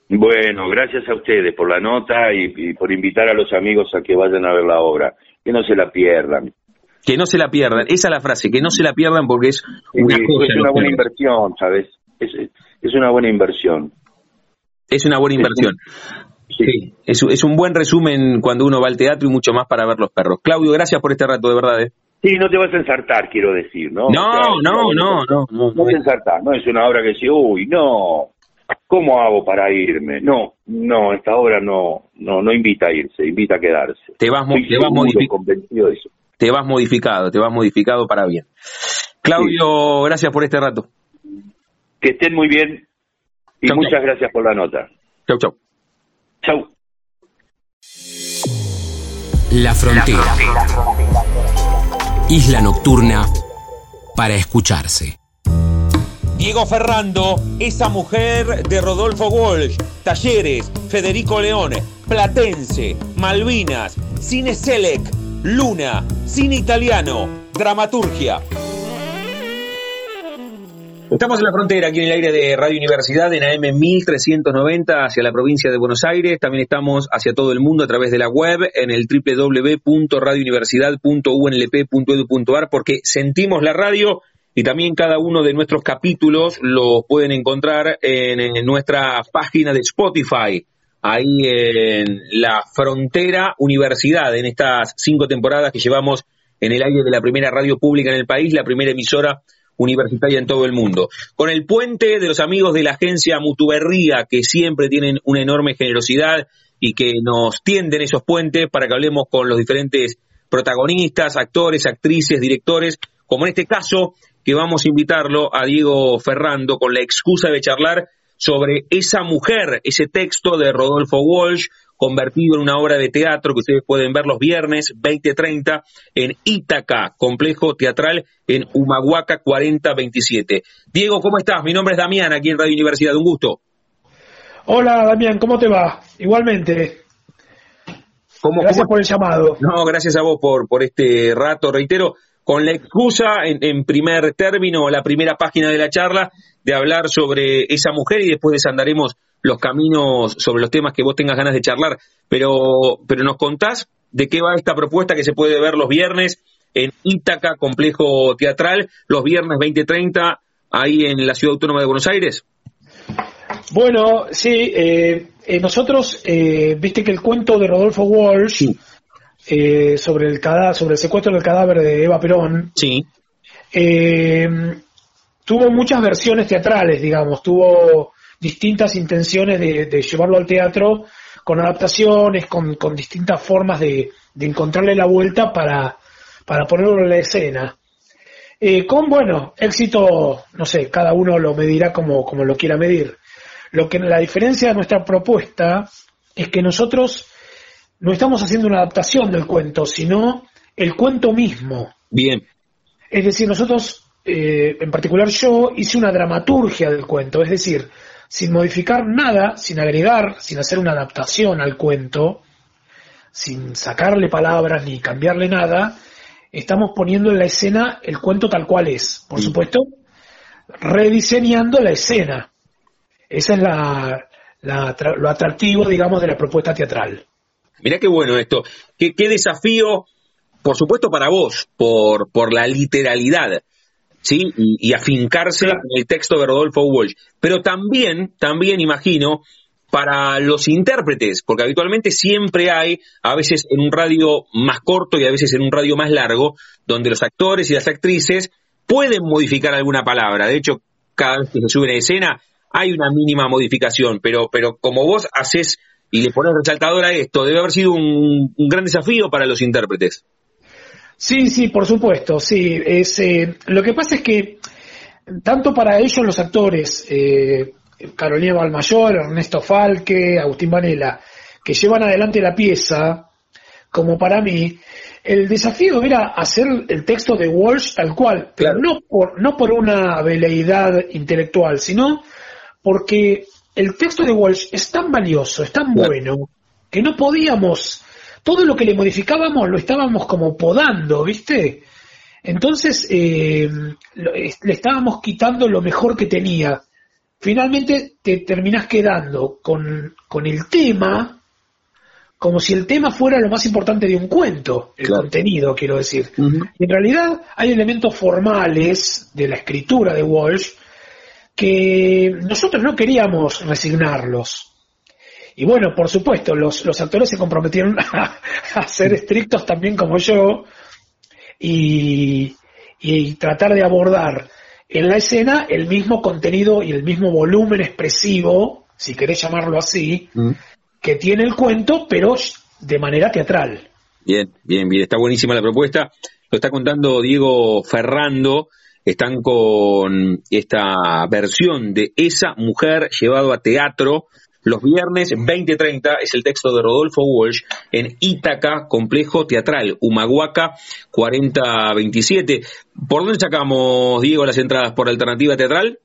Bueno, gracias a ustedes por la nota y, por invitar a los amigos a que vayan a ver la obra, que no se la pierdan. Que no se la pierdan, esa es la frase, que no se la pierdan porque es una, es una buena inversión, ¿sabes? Es, es una buena inversión. Es una buena inversión. Sí, es, es, un buen resumen cuando uno va al teatro y mucho más para ver los perros. Claudio, gracias por este rato, de verdad. ¿eh? Sí, no te vas a ensartar, quiero decir, ¿no? No, no, no, no, no. No te ensartar, no es una obra que dice, uy, no, ¿cómo hago para irme? No, no, esta obra no, no, no invita a irse, invita a quedarse. Te vas, te vas modificado. Te vas modificado, te vas modificado para bien. Claudio, gracias por este rato. Que estén muy bien y muchas gracias por la nota. Chau, chau. Chau. La frontera. Isla nocturna para escucharse. Diego Ferrando, esa mujer de Rodolfo Walsh, Talleres, Federico Leone, Platense, Malvinas, Cine Selec, Luna, Cine Italiano, Dramaturgia. Estamos en la frontera, aquí en el aire de Radio Universidad, en AM 1390 hacia la provincia de Buenos Aires. También estamos hacia todo el mundo a través de la web en el www.radiouniversidad.unlp.edu.ar porque sentimos la radio y también cada uno de nuestros capítulos los pueden encontrar en, nuestra página de Spotify ahí en la frontera universidad, en estas cinco temporadas que llevamos en el aire de la primera radio pública en el país, la primera emisora universitaria en todo el mundo. Con el puente de los amigos de la agencia Mutuberría, que siempre tienen una enorme generosidad y que nos tienden esos puentes para que hablemos con los diferentes protagonistas, actores, actrices, directores, como en este caso que vamos a invitarlo a Diego Ferrando con la excusa de charlar sobre esa mujer, ese texto de Rodolfo Walsh, convertido en una obra de teatro que ustedes pueden ver los viernes 20.30 en Ítaca, complejo teatral en Humahuaca 4027. Diego, ¿cómo estás? Mi nombre es Damián, aquí en Radio Universidad, un gusto. Hola Damián, ¿cómo te va? Igualmente. gracias por el llamado. No, gracias a vos por, por este rato, reitero, con la excusa, en, en primer término, la primera página de la charla, de hablar sobre esa mujer y después desandaremos los caminos sobre los temas que vos tengas ganas de charlar, pero, pero nos contás de qué va esta propuesta que se puede ver los viernes en Ítaca, complejo teatral, los viernes 2030, ahí en la Ciudad Autónoma de Buenos Aires. Bueno, sí, eh, eh, nosotros, eh, viste que el cuento de Rodolfo Walsh sobre, el sobre el secuestro del cadáver de Eva Perón, sí. tuvo muchas versiones teatrales, digamos, tuvo distintas intenciones de, llevarlo al teatro con adaptaciones, con, distintas formas de, encontrarle la vuelta para, para ponerlo en la escena. Eh, con, bueno, éxito, no sé, cada uno lo medirá como, como lo quiera medir. Lo que la diferencia de nuestra propuesta es que nosotros no estamos haciendo una adaptación del cuento, sino el cuento mismo. Bien. Es decir, nosotros, eh, en particular yo, hice una dramaturgia del cuento, es decir, sin modificar nada, sin agregar, sin hacer una adaptación al cuento, sin sacarle palabras ni cambiarle nada, estamos poniendo en la escena el cuento tal cual es. Por supuesto, rediseñando la escena. Ese es la, lo atractivo, digamos, de la propuesta teatral. Mirá qué bueno esto. Qué, qué desafío, por supuesto, para vos, por, por la literalidad. ¿sí? Y, afincarse en el texto de Rodolfo Walsh. Pero también, también imagino, para los intérpretes, porque habitualmente siempre hay, a veces en un radio más corto y a veces en un radio más largo, donde los actores y las actrices pueden modificar alguna palabra. De hecho, cada vez que se suben a escena hay una mínima modificación, pero, pero como vos haces y le pones resaltador a esto, debe haber sido un gran desafío para los intérpretes. Sí, sí, por supuesto, sí. Es, eh, lo que pasa es que tanto para ellos los actores, eh, Carolina Balmayor, Ernesto Falque, Agustín Vanela, que llevan adelante la pieza, como para mí, el desafío era hacer el texto de Walsh tal cual, pero no por, no por una veleidad intelectual, sino porque el texto de Walsh es tan valioso, es tan bueno, que no podíamos todo lo que le modificábamos lo estábamos como podando, ¿viste? Entonces eh, le estábamos quitando lo mejor que tenía. Finalmente te terminás quedando con, el tema, como si el tema fuera lo más importante de un cuento, el contenido, quiero decir. Y en realidad hay elementos formales de la escritura de Walsh que nosotros no queríamos resignarlos. Y bueno, por supuesto, los, los actores se comprometieron a, ser estrictos también como yo y, y tratar de abordar en la escena el mismo contenido y el mismo volumen expresivo, si querés llamarlo así, mm. que tiene el cuento, pero de manera teatral. Bien, bien, bien, está buenísima la propuesta. Lo está contando Diego Ferrando. Están con esta versión de esa mujer llevado a teatro los viernes 20.30 es el texto de Rodolfo Walsh en Ítaca, Complejo Teatral, Humahuaca 4027. ¿Por dónde sacamos, Diego, las entradas? ¿Por alternativa teatral?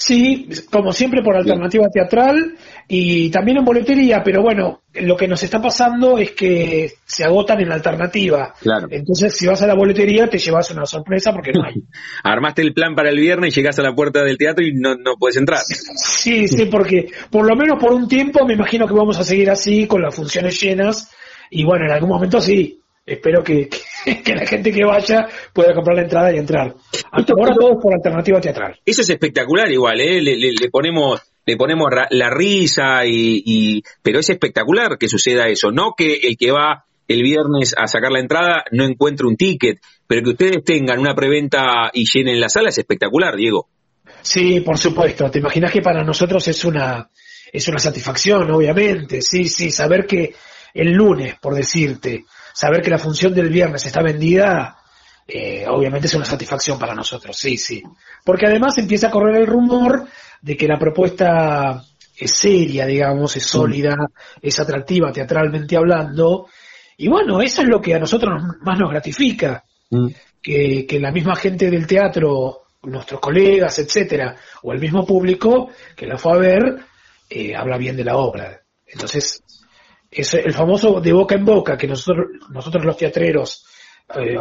Sí, como siempre por alternativa teatral y también en boletería, pero bueno, lo que nos está pasando es que se agotan en la alternativa. Claro. Entonces, si vas a la boletería, te llevas una sorpresa porque no hay. Armaste el plan para el viernes y llegas a la puerta del teatro y no, no puedes entrar. Sí, sí, porque por lo menos por un tiempo me imagino que vamos a seguir así con las funciones llenas y bueno, en algún momento sí, espero que, que, la gente que vaya pueda comprar la entrada y entrar. Hasta ahora todo por alternativa teatral. Eso es espectacular igual, ¿eh? le, ponemos le ponemos la risa y, pero es espectacular que suceda eso, no que el que va el viernes a sacar la entrada no encuentre un ticket, pero que ustedes tengan una preventa y llenen la sala es espectacular, Diego. Sí, por supuesto. Te imaginas que para nosotros es una es una satisfacción, obviamente. Sí, sí, saber que el lunes, por decirte, saber que la función del viernes está vendida, eh, obviamente es una satisfacción para nosotros, sí, sí. Porque además empieza a correr el rumor de que la propuesta es seria, digamos, es sólida, es atractiva teatralmente hablando. Y bueno, eso es lo que a nosotros más nos gratifica, mm. que, que la misma gente del teatro, nuestros colegas, etcétera, o el mismo público que la fue a ver, eh, habla bien de la obra. Entonces, es el famoso de boca en boca que nosotros, nosotros los teatreros eh,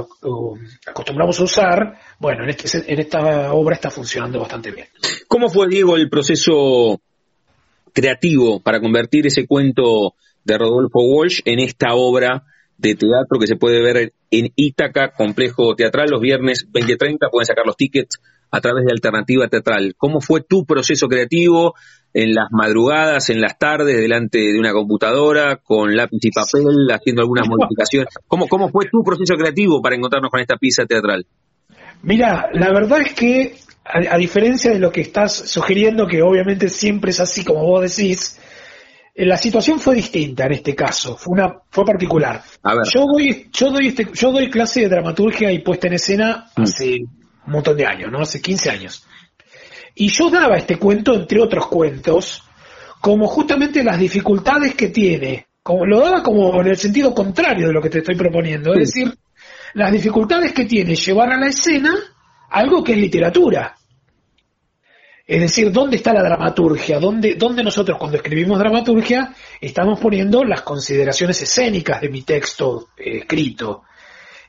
acostumbramos a usar, bueno, en, este, en esta obra está funcionando bastante bien. ¿Cómo fue, Diego, el proceso creativo para convertir ese cuento de Rodolfo Walsh en esta obra de teatro que se puede ver en Ítaca, complejo teatral, los viernes 20.30, pueden sacar los tickets a través de Alternativa Teatral. ¿Cómo fue tu proceso creativo en las madrugadas, en las tardes, delante de una computadora, con lápiz y papel, haciendo algunas modificaciones? ¿Cómo, cómo fue tu proceso creativo para encontrarnos con esta pieza teatral? Mira, la verdad es que, a, diferencia de lo que estás sugiriendo, que obviamente siempre es así como vos decís, eh, la situación fue distinta en este caso, fue una fue particular. Yo doy yo doy este, yo doy clase de dramaturgia y puesta en escena mm. hace un montón de años, ¿no? Hace 15 años. Y yo daba este cuento, entre otros cuentos, como justamente las dificultades que tiene, como, lo daba como en el sentido contrario de lo que te estoy proponiendo, es decir, las dificultades que tiene llevar a la escena algo que es literatura. Es decir, ¿dónde está la dramaturgia? ¿Dónde, ¿Dónde, nosotros cuando escribimos dramaturgia estamos poniendo las consideraciones escénicas de mi texto eh, escrito?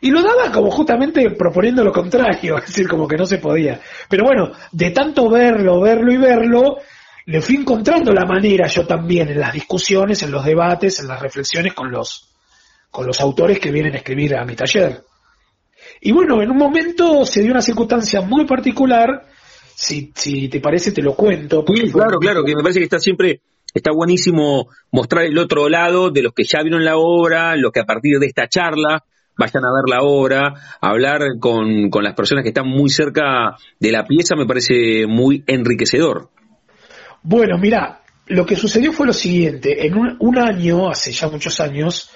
Y lo daba como justamente proponiendo lo contrario, es decir, como que no se podía. Pero bueno, de tanto verlo, verlo y verlo, le fui encontrando la manera yo también en las discusiones, en los debates, en las reflexiones con los, con los autores que vienen a escribir a mi taller. Y bueno, en un momento se dio una circunstancia muy particular, si, si te parece te lo cuento. Sí, claro, claro, que me parece que está siempre, está buenísimo mostrar el otro lado de los que ya vieron la obra, los que a partir de esta charla vayan a ver la obra, hablar con, con las personas que están muy cerca de la pieza me parece muy enriquecedor. Bueno, mira, lo que sucedió fue lo siguiente. En un, año, hace ya muchos años,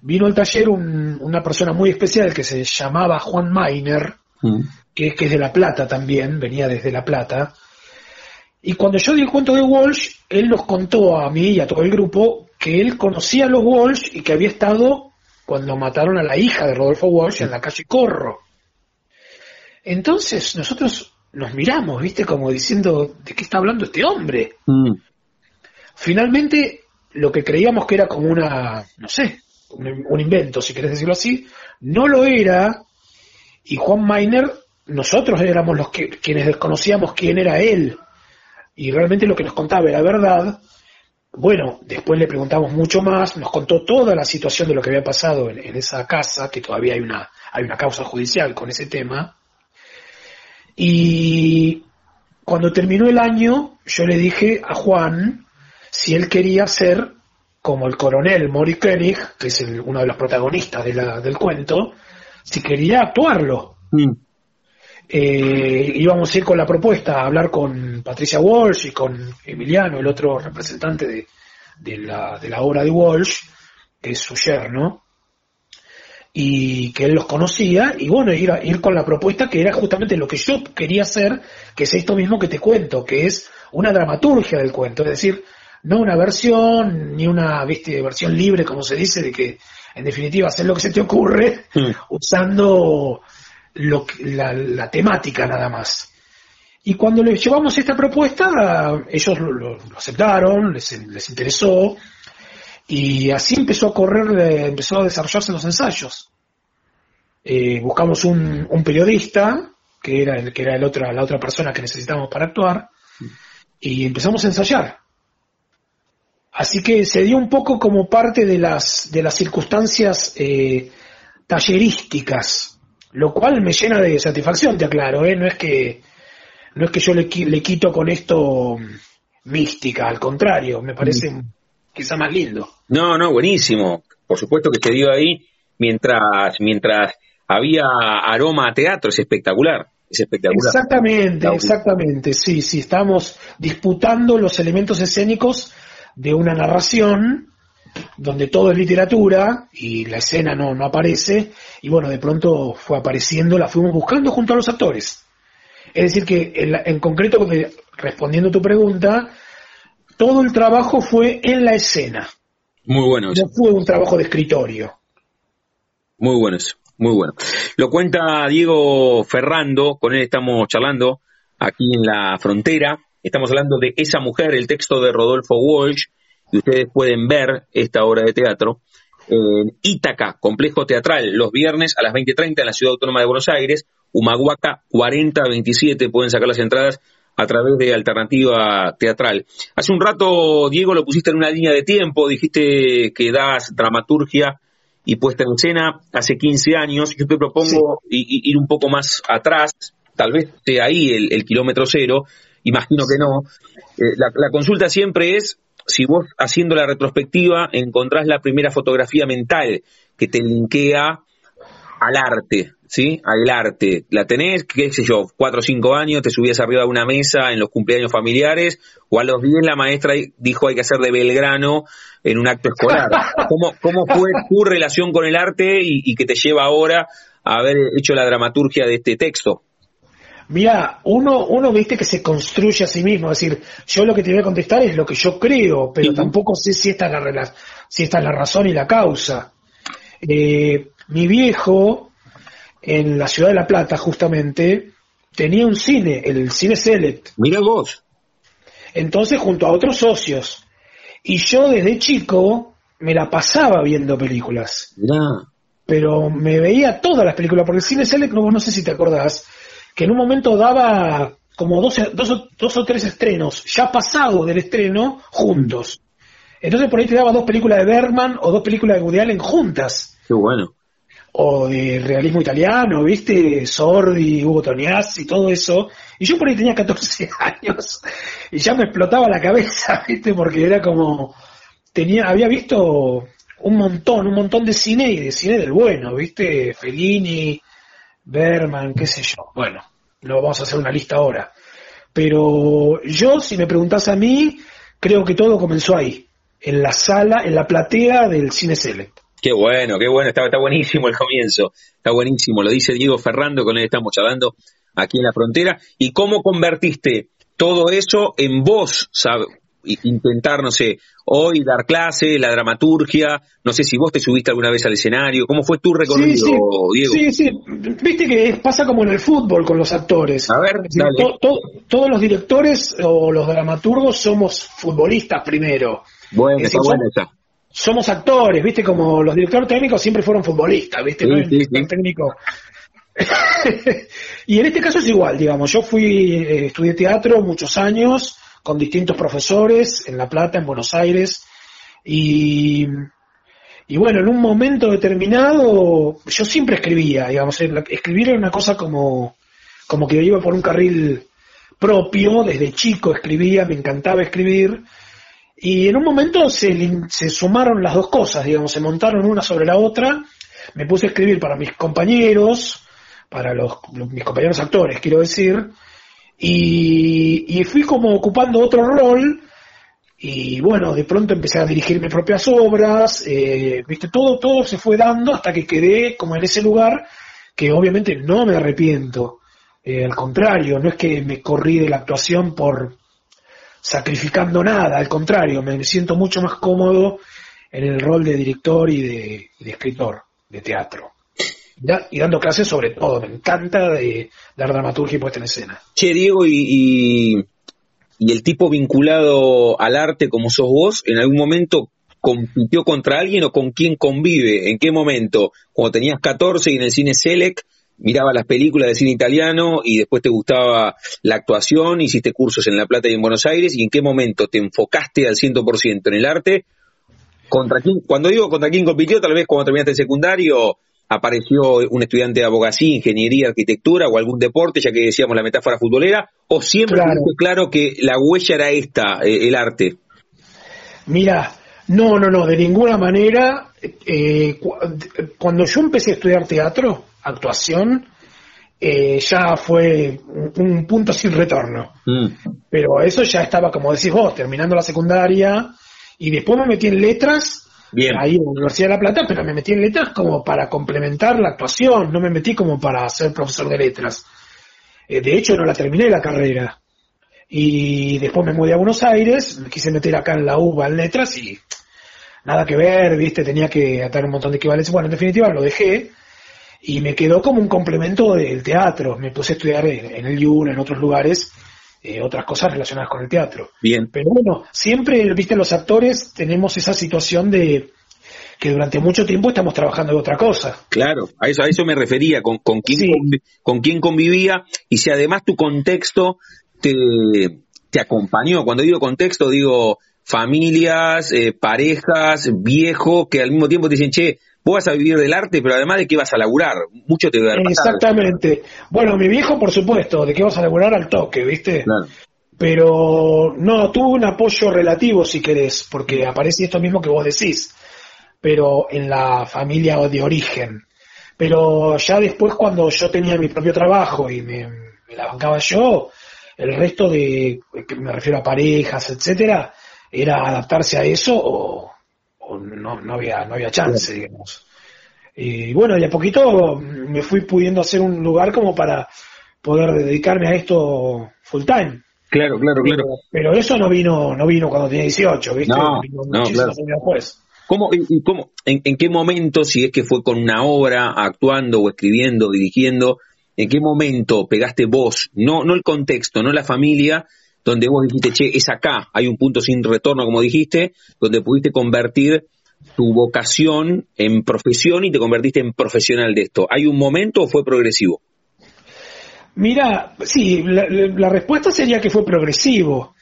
vino al taller una persona muy especial que se llamaba Juan Mainer, mm. que, que es de La Plata también, venía desde La Plata. Y cuando yo di el cuento de Walsh, él nos contó a mí y a todo el grupo que él conocía a los Walsh y que había estado cuando mataron a la hija de Rodolfo Walsh en la calle Corro. Entonces nosotros nos miramos, viste, como diciendo, ¿de qué está hablando este hombre? Mm. Finalmente, lo que creíamos que era como una, no sé, un, invento, si querés decirlo así, no lo era, y Juan Mainer, nosotros éramos los que, quienes desconocíamos quién era él, y realmente lo que nos contaba era verdad, bueno, después le preguntamos mucho más, nos contó toda la situación de lo que había pasado en, esa casa, que todavía hay una, hay una causa judicial con ese tema. Y cuando terminó el año, yo le dije a Juan si él quería ser como el coronel Mori Koenig, que es uno de los protagonistas del cuento, si quería actuarlo. Mm. Eh, íbamos a ir con la propuesta a hablar con Patricia Walsh y con Emiliano, el otro representante de, de, la, de la obra de Walsh, que es su yerno, y que él los conocía, y bueno, ir, a, ir con la propuesta que era justamente lo que yo quería hacer, que es esto mismo que te cuento, que es una dramaturgia del cuento, es decir, no una versión, ni una ¿viste, versión libre, como se dice, de que en definitiva hacer lo que se te ocurre, mm. usando lo, la, la, temática nada más. Y cuando les llevamos esta propuesta, ellos lo, aceptaron, les, les, interesó, y así empezó a correr, empezó a desarrollarse los ensayos. Eh, buscamos un, un, periodista, que era, el, que era el otra, la otra persona que necesitábamos para actuar, y empezamos a ensayar. Así que se dio un poco como parte de las, de las circunstancias eh, tallerísticas lo cual me llena de satisfacción, te aclaro, ¿eh? no es que no es que yo le, le quito con esto mística, al contrario, me parece mm. quizá más lindo. No, no, buenísimo. Por supuesto que se dio ahí mientras mientras había aroma a teatro, es espectacular. Es espectacular. Exactamente, exactamente. Sí, sí, estamos disputando los elementos escénicos de una narración donde todo es literatura y la escena no, no aparece, y bueno, de pronto fue apareciendo, la fuimos buscando junto a los actores. Es decir, que en, concreto, respondiendo a tu pregunta, todo el trabajo fue en la escena. Muy bueno. No fue un trabajo de escritorio. Muy bueno eso, muy bueno. Lo cuenta Diego Ferrando, con él estamos charlando aquí en la frontera. Estamos hablando de Esa Mujer, el texto de Rodolfo Walsh, ustedes pueden ver esta obra de teatro en Ítaca, complejo teatral, los viernes a las 20.30 en la Ciudad Autónoma de Buenos Aires, Humahuaca 4027, pueden sacar las entradas a través de Alternativa Teatral. Hace un rato, Diego, lo pusiste en una línea de tiempo, dijiste que das dramaturgia y puesta en escena hace 15 años. Yo te propongo ir un poco más atrás, tal vez esté ahí el, kilómetro cero, imagino que no. Eh, la consulta siempre es si vos haciendo la retrospectiva encontrás la primera fotografía mental que te linkea al arte, ¿sí? Al arte. La tenés, qué sé yo, cuatro o cinco años, te subías arriba de una mesa en los cumpleaños familiares, o a los diez la maestra dijo hay que hacer de Belgrano en un acto escolar. ¿Cómo, cómo fue tu relación con el arte y, y que te lleva ahora a haber hecho la dramaturgia de este texto? Mira, uno, uno viste que se construye a sí mismo, es decir, yo lo que te voy a contestar es lo que yo creo, pero tampoco sé si esta es la, si esta es la razón y la causa. Eh, mi viejo, en la ciudad de La Plata, justamente, tenía un cine, el Cine Select. Mira vos. Entonces, junto a otros socios. Y yo desde chico me la pasaba viendo películas. Pero me veía todas las películas, porque el Cine Select, no, no sé si te acordás, que en un momento daba como dos, dos, o tres estrenos, ya pasado del estreno, juntos. Entonces por ahí te daba dos películas de Bergman o dos películas de Woody Allen juntas. Qué bueno. O de realismo italiano, ¿viste? Sordi, Hugo Toniaz y todo eso. Y yo por ahí tenía 14 años y ya me explotaba la cabeza, ¿viste? Porque era como... tenía Había visto un montón, un montón de cine y de cine del bueno, ¿viste? Fellini, Berman, qué sé yo. Bueno, no vamos a hacer una lista ahora. Pero yo, si me preguntas a mí, creo que todo comenzó ahí, en la sala, en la platea del Cine Select. Qué bueno, qué bueno, está, está buenísimo el comienzo, está buenísimo, lo dice Diego Ferrando, con él estamos hablando aquí en la frontera. ¿Y cómo convertiste todo eso en vos, intentar, no sé, hoy dar clase, la dramaturgia, no sé si vos te subiste alguna vez al escenario, ¿cómo fue tu recorrido, Diego? Sí, sí, viste que pasa como en el fútbol con los actores. A ver, todos los directores o los dramaturgos somos futbolistas primero. Bueno, está bueno esa. Somos actores, viste, como los directores técnicos siempre fueron futbolistas, viste, técnico. y en este caso es igual, digamos, yo fui, eh, estudié teatro muchos años, con distintos profesores en La Plata, en Buenos Aires, y, y bueno, en un momento determinado, yo siempre escribía, digamos, escribir era una cosa como, como que iba por un carril propio, desde chico escribía, me encantaba escribir, y en un momento se, se sumaron las dos cosas, digamos, se montaron una sobre la otra, me puse a escribir para mis compañeros, para los, mis compañeros actores, quiero decir, y, fui como ocupando otro rol, y bueno, de pronto empecé a dirigir mis propias obras, eh, viste, todo, todo se fue dando hasta que quedé como en ese lugar, que obviamente no me arrepiento, eh, al contrario, no es que me corrí de la actuación por sacrificando nada, al contrario, me siento mucho más cómodo en el rol de director y de escritor de teatro y dando clases sobre todo. Me encanta de dar dramaturgia y puesta en escena. Che, Diego, y, y, el tipo vinculado al arte como sos vos, ¿en algún momento compitió contra alguien o con quién convive? ¿En qué momento? Cuando tenías 14 y en el cine Selec miraba las películas de cine italiano y después te gustaba la actuación, hiciste cursos en La Plata y en Buenos Aires, y en qué momento te enfocaste al 100% en el arte. ¿Contra quién? Cuando digo contra quién compitió, tal vez cuando terminaste el secundario, apareció un estudiante de abogacía, ingeniería, arquitectura o algún deporte, ya que decíamos la metáfora futbolera, o siempre claro, claro que la huella era esta, eh, el arte? Mira, no, no, no, de ninguna manera. Eh, cuando yo empecé a estudiar teatro, actuación, eh, ya fue un, punto sin retorno. Mm. Pero eso ya estaba, como decís vos, terminando la secundaria, y después me metí en letras Ahí en la Universidad de La Plata, pero me metí en letras como para complementar la actuación, no me metí como para ser profesor de letras. Eh, de hecho, no la terminé la carrera. Y después me mudé a Buenos Aires, me quise meter acá en la UBA en letras y nada que ver, viste, tenía que atar un montón de equivalencias. Bueno, en definitiva lo dejé y me quedó como un complemento del teatro. Me puse a estudiar en, el YUN, en otros lugares, eh, otras cosas relacionadas con el teatro. Bien. Pero bueno, siempre, viste, los actores tenemos esa situación de que durante mucho tiempo estamos trabajando en otra cosa. Claro, a eso, a eso me refería, con, con, quién, con quién convivía y si además tu contexto te, te acompañó. Cuando digo contexto, digo familias, eh, parejas, viejos, que al mismo tiempo te dicen, che, vos vas a vivir del arte, pero además de qué vas a laburar, mucho te va a Exactamente. Bueno, mi viejo, por supuesto, de qué vas a laburar al toque, ¿viste? Pero no, tuvo un apoyo relativo, si querés, porque aparece esto mismo que vos decís, pero en la familia de origen. Pero ya después, cuando yo tenía mi propio trabajo y me, la bancaba yo, el resto de, me refiero a parejas, etcétera, era adaptarse a eso o, no, no, había, no había chance, digamos. Y bueno, y a poquito me fui pudiendo hacer un lugar como para poder dedicarme a esto full time. Claro, claro, claro. Pero, eso no vino, no vino cuando tenía 18, ¿viste? No, no, claro. después. ¿Cómo, y, cómo, en, qué momento, si es que fue con una obra, actuando o escribiendo, dirigiendo, en qué momento pegaste vos, no, no el contexto, no la familia, donde vos dijiste, che, es acá, hay un punto sin retorno, como dijiste, donde pudiste convertir tu vocación en profesión y te convertiste en profesional de esto. ¿Hay un momento o fue progresivo? Mira, sí, la, respuesta sería que fue progresivo.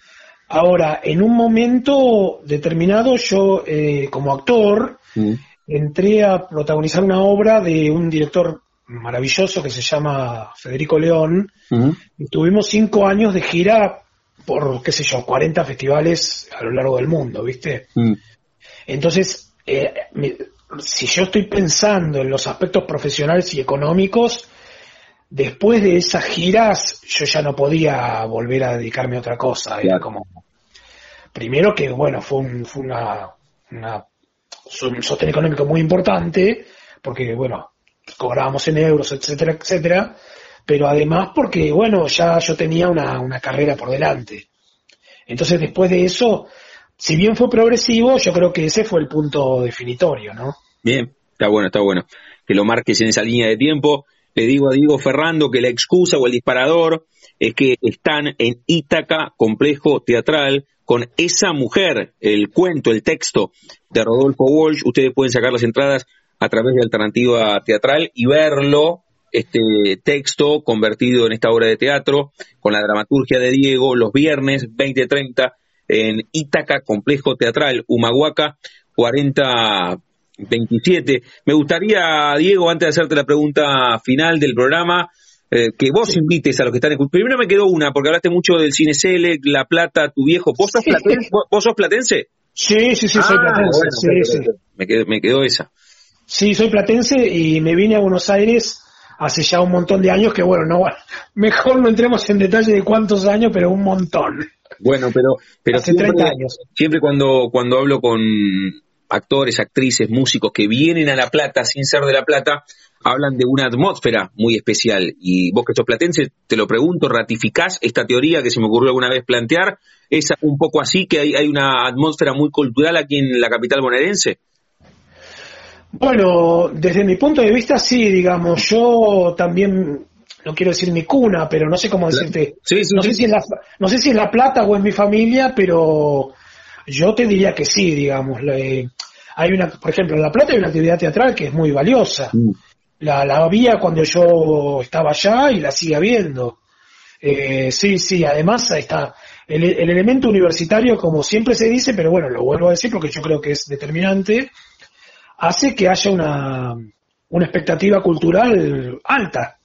Ahora, en un momento determinado, yo eh, como actor mm. entré a protagonizar una obra de un director maravilloso que se llama Federico León. Mm. Y tuvimos cinco años de gira por, qué sé yo, 40 festivales a lo largo del mundo, ¿viste? Mm. Entonces, eh, si yo estoy pensando en los aspectos profesionales y económicos, después de esas giras yo ya no podía volver a dedicarme a otra cosa. Era como, primero que, bueno, fue, un, fue una, un sostén económico muy importante, porque, bueno, cobrábamos en euros, etcétera, etcétera, pero además porque, bueno, ya yo tenía una, una carrera por delante. Entonces, después de eso, si bien fue progresivo, yo creo que ese fue el punto definitorio, ¿no? Bien, está bueno, está bueno. Que lo marques en esa línea de tiempo. Le digo a Diego Ferrando que la excusa o el disparador es que están en Ítaca, complejo teatral, con esa mujer, el cuento, el texto de Rodolfo Walsh. Ustedes pueden sacar las entradas a través de Alternativa Teatral y verlo este texto convertido en esta obra de teatro con la dramaturgia de Diego los viernes 20.30 en Ítaca Complejo Teatral Humahuaca 4027. Me gustaría, Diego, antes de hacerte la pregunta final del programa, eh, que vos invites a los que están escuchando. Primero me quedó una, porque hablaste mucho del Cine La Plata, tu viejo. ¿Vos sos, platense? ¿Vos, sos platense? Sí, sí, sí, soy Ah, platense. bueno, sí, sí. Me quedó, me quedó esa. Sí, soy platense y me vine a Buenos Aires hace ya un montón de años que, bueno, no mejor no entremos en detalle de cuántos años, pero un montón. Bueno, pero, pero Hace siempre, 30 años. siempre cuando, cuando hablo con actores, actrices, músicos que vienen a La Plata sin ser de La Plata, hablan de una atmósfera muy especial. Y vos que sos platense, te lo pregunto, ¿ratificás esta teoría que se me ocurrió alguna vez plantear? ¿Es un poco así que hay, hay una atmósfera muy cultural aquí en la capital bonaerense? Bueno, desde mi punto de vista, sí, digamos, yo también, no quiero decir mi cuna, pero no sé cómo decirte, Sí, sí, no, sí. sé si es la, no sé si es La Plata o es mi familia, pero yo te diría que sí, digamos. Le- hay una, por ejemplo, en La Plata hay una actividad teatral que es muy valiosa. Mm. La, la había cuando yo estaba allá y la sigue habiendo. Eh, sí, sí, además ahí está el, el elemento universitario, como siempre se dice, pero bueno, lo vuelvo a decir porque yo creo que es determinante, hace que haya una, una expectativa cultural alta.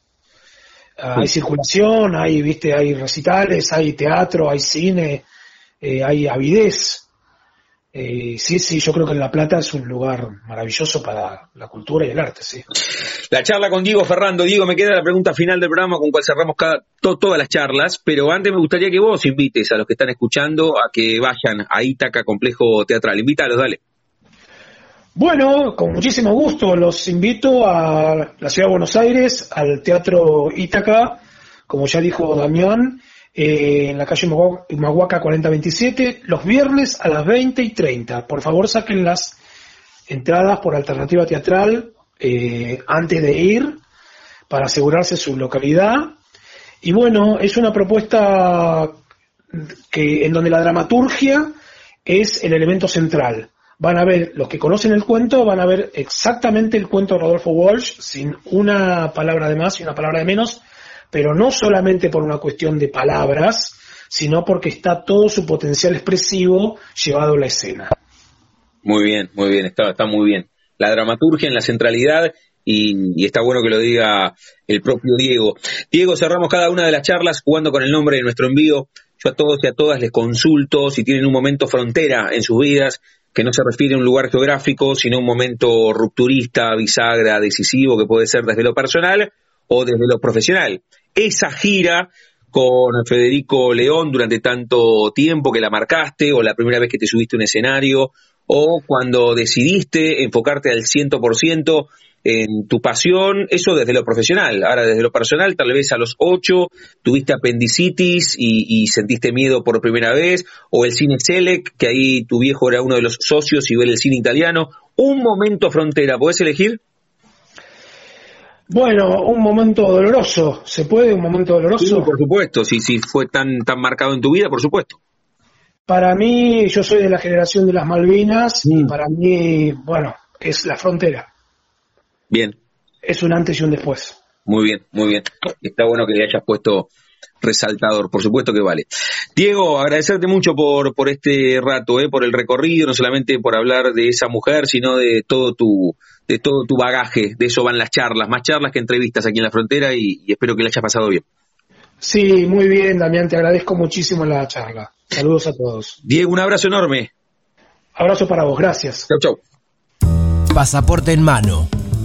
Ah, Hay circulación, hay, viste, hay recitales, hay teatro, hay cine, eh, hay avidez. Eh, sí, sí, yo creo que La Plata es un lugar maravilloso para la cultura y el arte, sí. La charla con Diego Ferrando. Diego, me queda la pregunta final del programa con cual cerramos cada, to- todas las charlas, pero antes me gustaría que vos invites a los que están escuchando a que vayan a Ítaca Complejo Teatral. Invítalos, dale. Bueno, con muchísimo gusto los invito a la ciudad de Buenos Aires, al Teatro Ítaca, como ya dijo Damián, eh, en la calle Humahuaca 4027, los viernes a las 20 y 30. Por favor, saquen las entradas por alternativa teatral eh, antes de ir para asegurarse su localidad. Y bueno, es una propuesta que en donde la dramaturgia es el elemento central. Van a ver, los que conocen el cuento, van a ver exactamente el cuento de Rodolfo Walsh, sin una palabra de más y una palabra de menos, pero no solamente por una cuestión de palabras, sino porque está todo su potencial expresivo llevado a la escena. Muy bien, muy bien, está, está muy bien. La dramaturgia en la centralidad y, y está bueno que lo diga el propio Diego. Diego, cerramos cada una de las charlas jugando con el nombre de nuestro envío. Yo a todos y a todas les consulto si tienen un momento frontera en sus vidas, que no se refiere a un lugar geográfico, sino a un momento rupturista, bisagra, decisivo, que puede ser desde lo personal o desde lo profesional. Esa gira con Federico León durante tanto tiempo que la marcaste, o la primera vez que te subiste a un escenario, o cuando decidiste enfocarte al 100% en tu pasión, eso desde lo profesional. Ahora, desde lo personal, tal vez a los 8 tuviste apendicitis y, y sentiste miedo por primera vez, o el cine Selec, que ahí tu viejo era uno de los socios y ver el cine italiano. Un momento frontera, ¿podés elegir? Bueno, un momento doloroso, ¿se puede? Un momento doloroso. Sí, por supuesto, si, si fue tan, tan marcado en tu vida, por supuesto. Para mí, yo soy de la generación de las Malvinas y Mm. para mí, bueno, es la frontera. Bien, Es un antes y un después. muy bien, muy bien. Está bueno que le hayas puesto resaltador, por supuesto que vale. Diego, agradecerte mucho por, por este rato, eh, por el recorrido, no solamente por hablar de esa mujer, sino de todo tu, de todo tu bagaje. De eso van las charlas, más charlas que entrevistas aquí en la frontera y, y espero que le hayas pasado bien. Sí, muy bien, Damián, te agradezco muchísimo la charla. Saludos a todos. Diego, un abrazo enorme. Abrazo para vos, gracias. Chau, chau. Pasaporte en mano.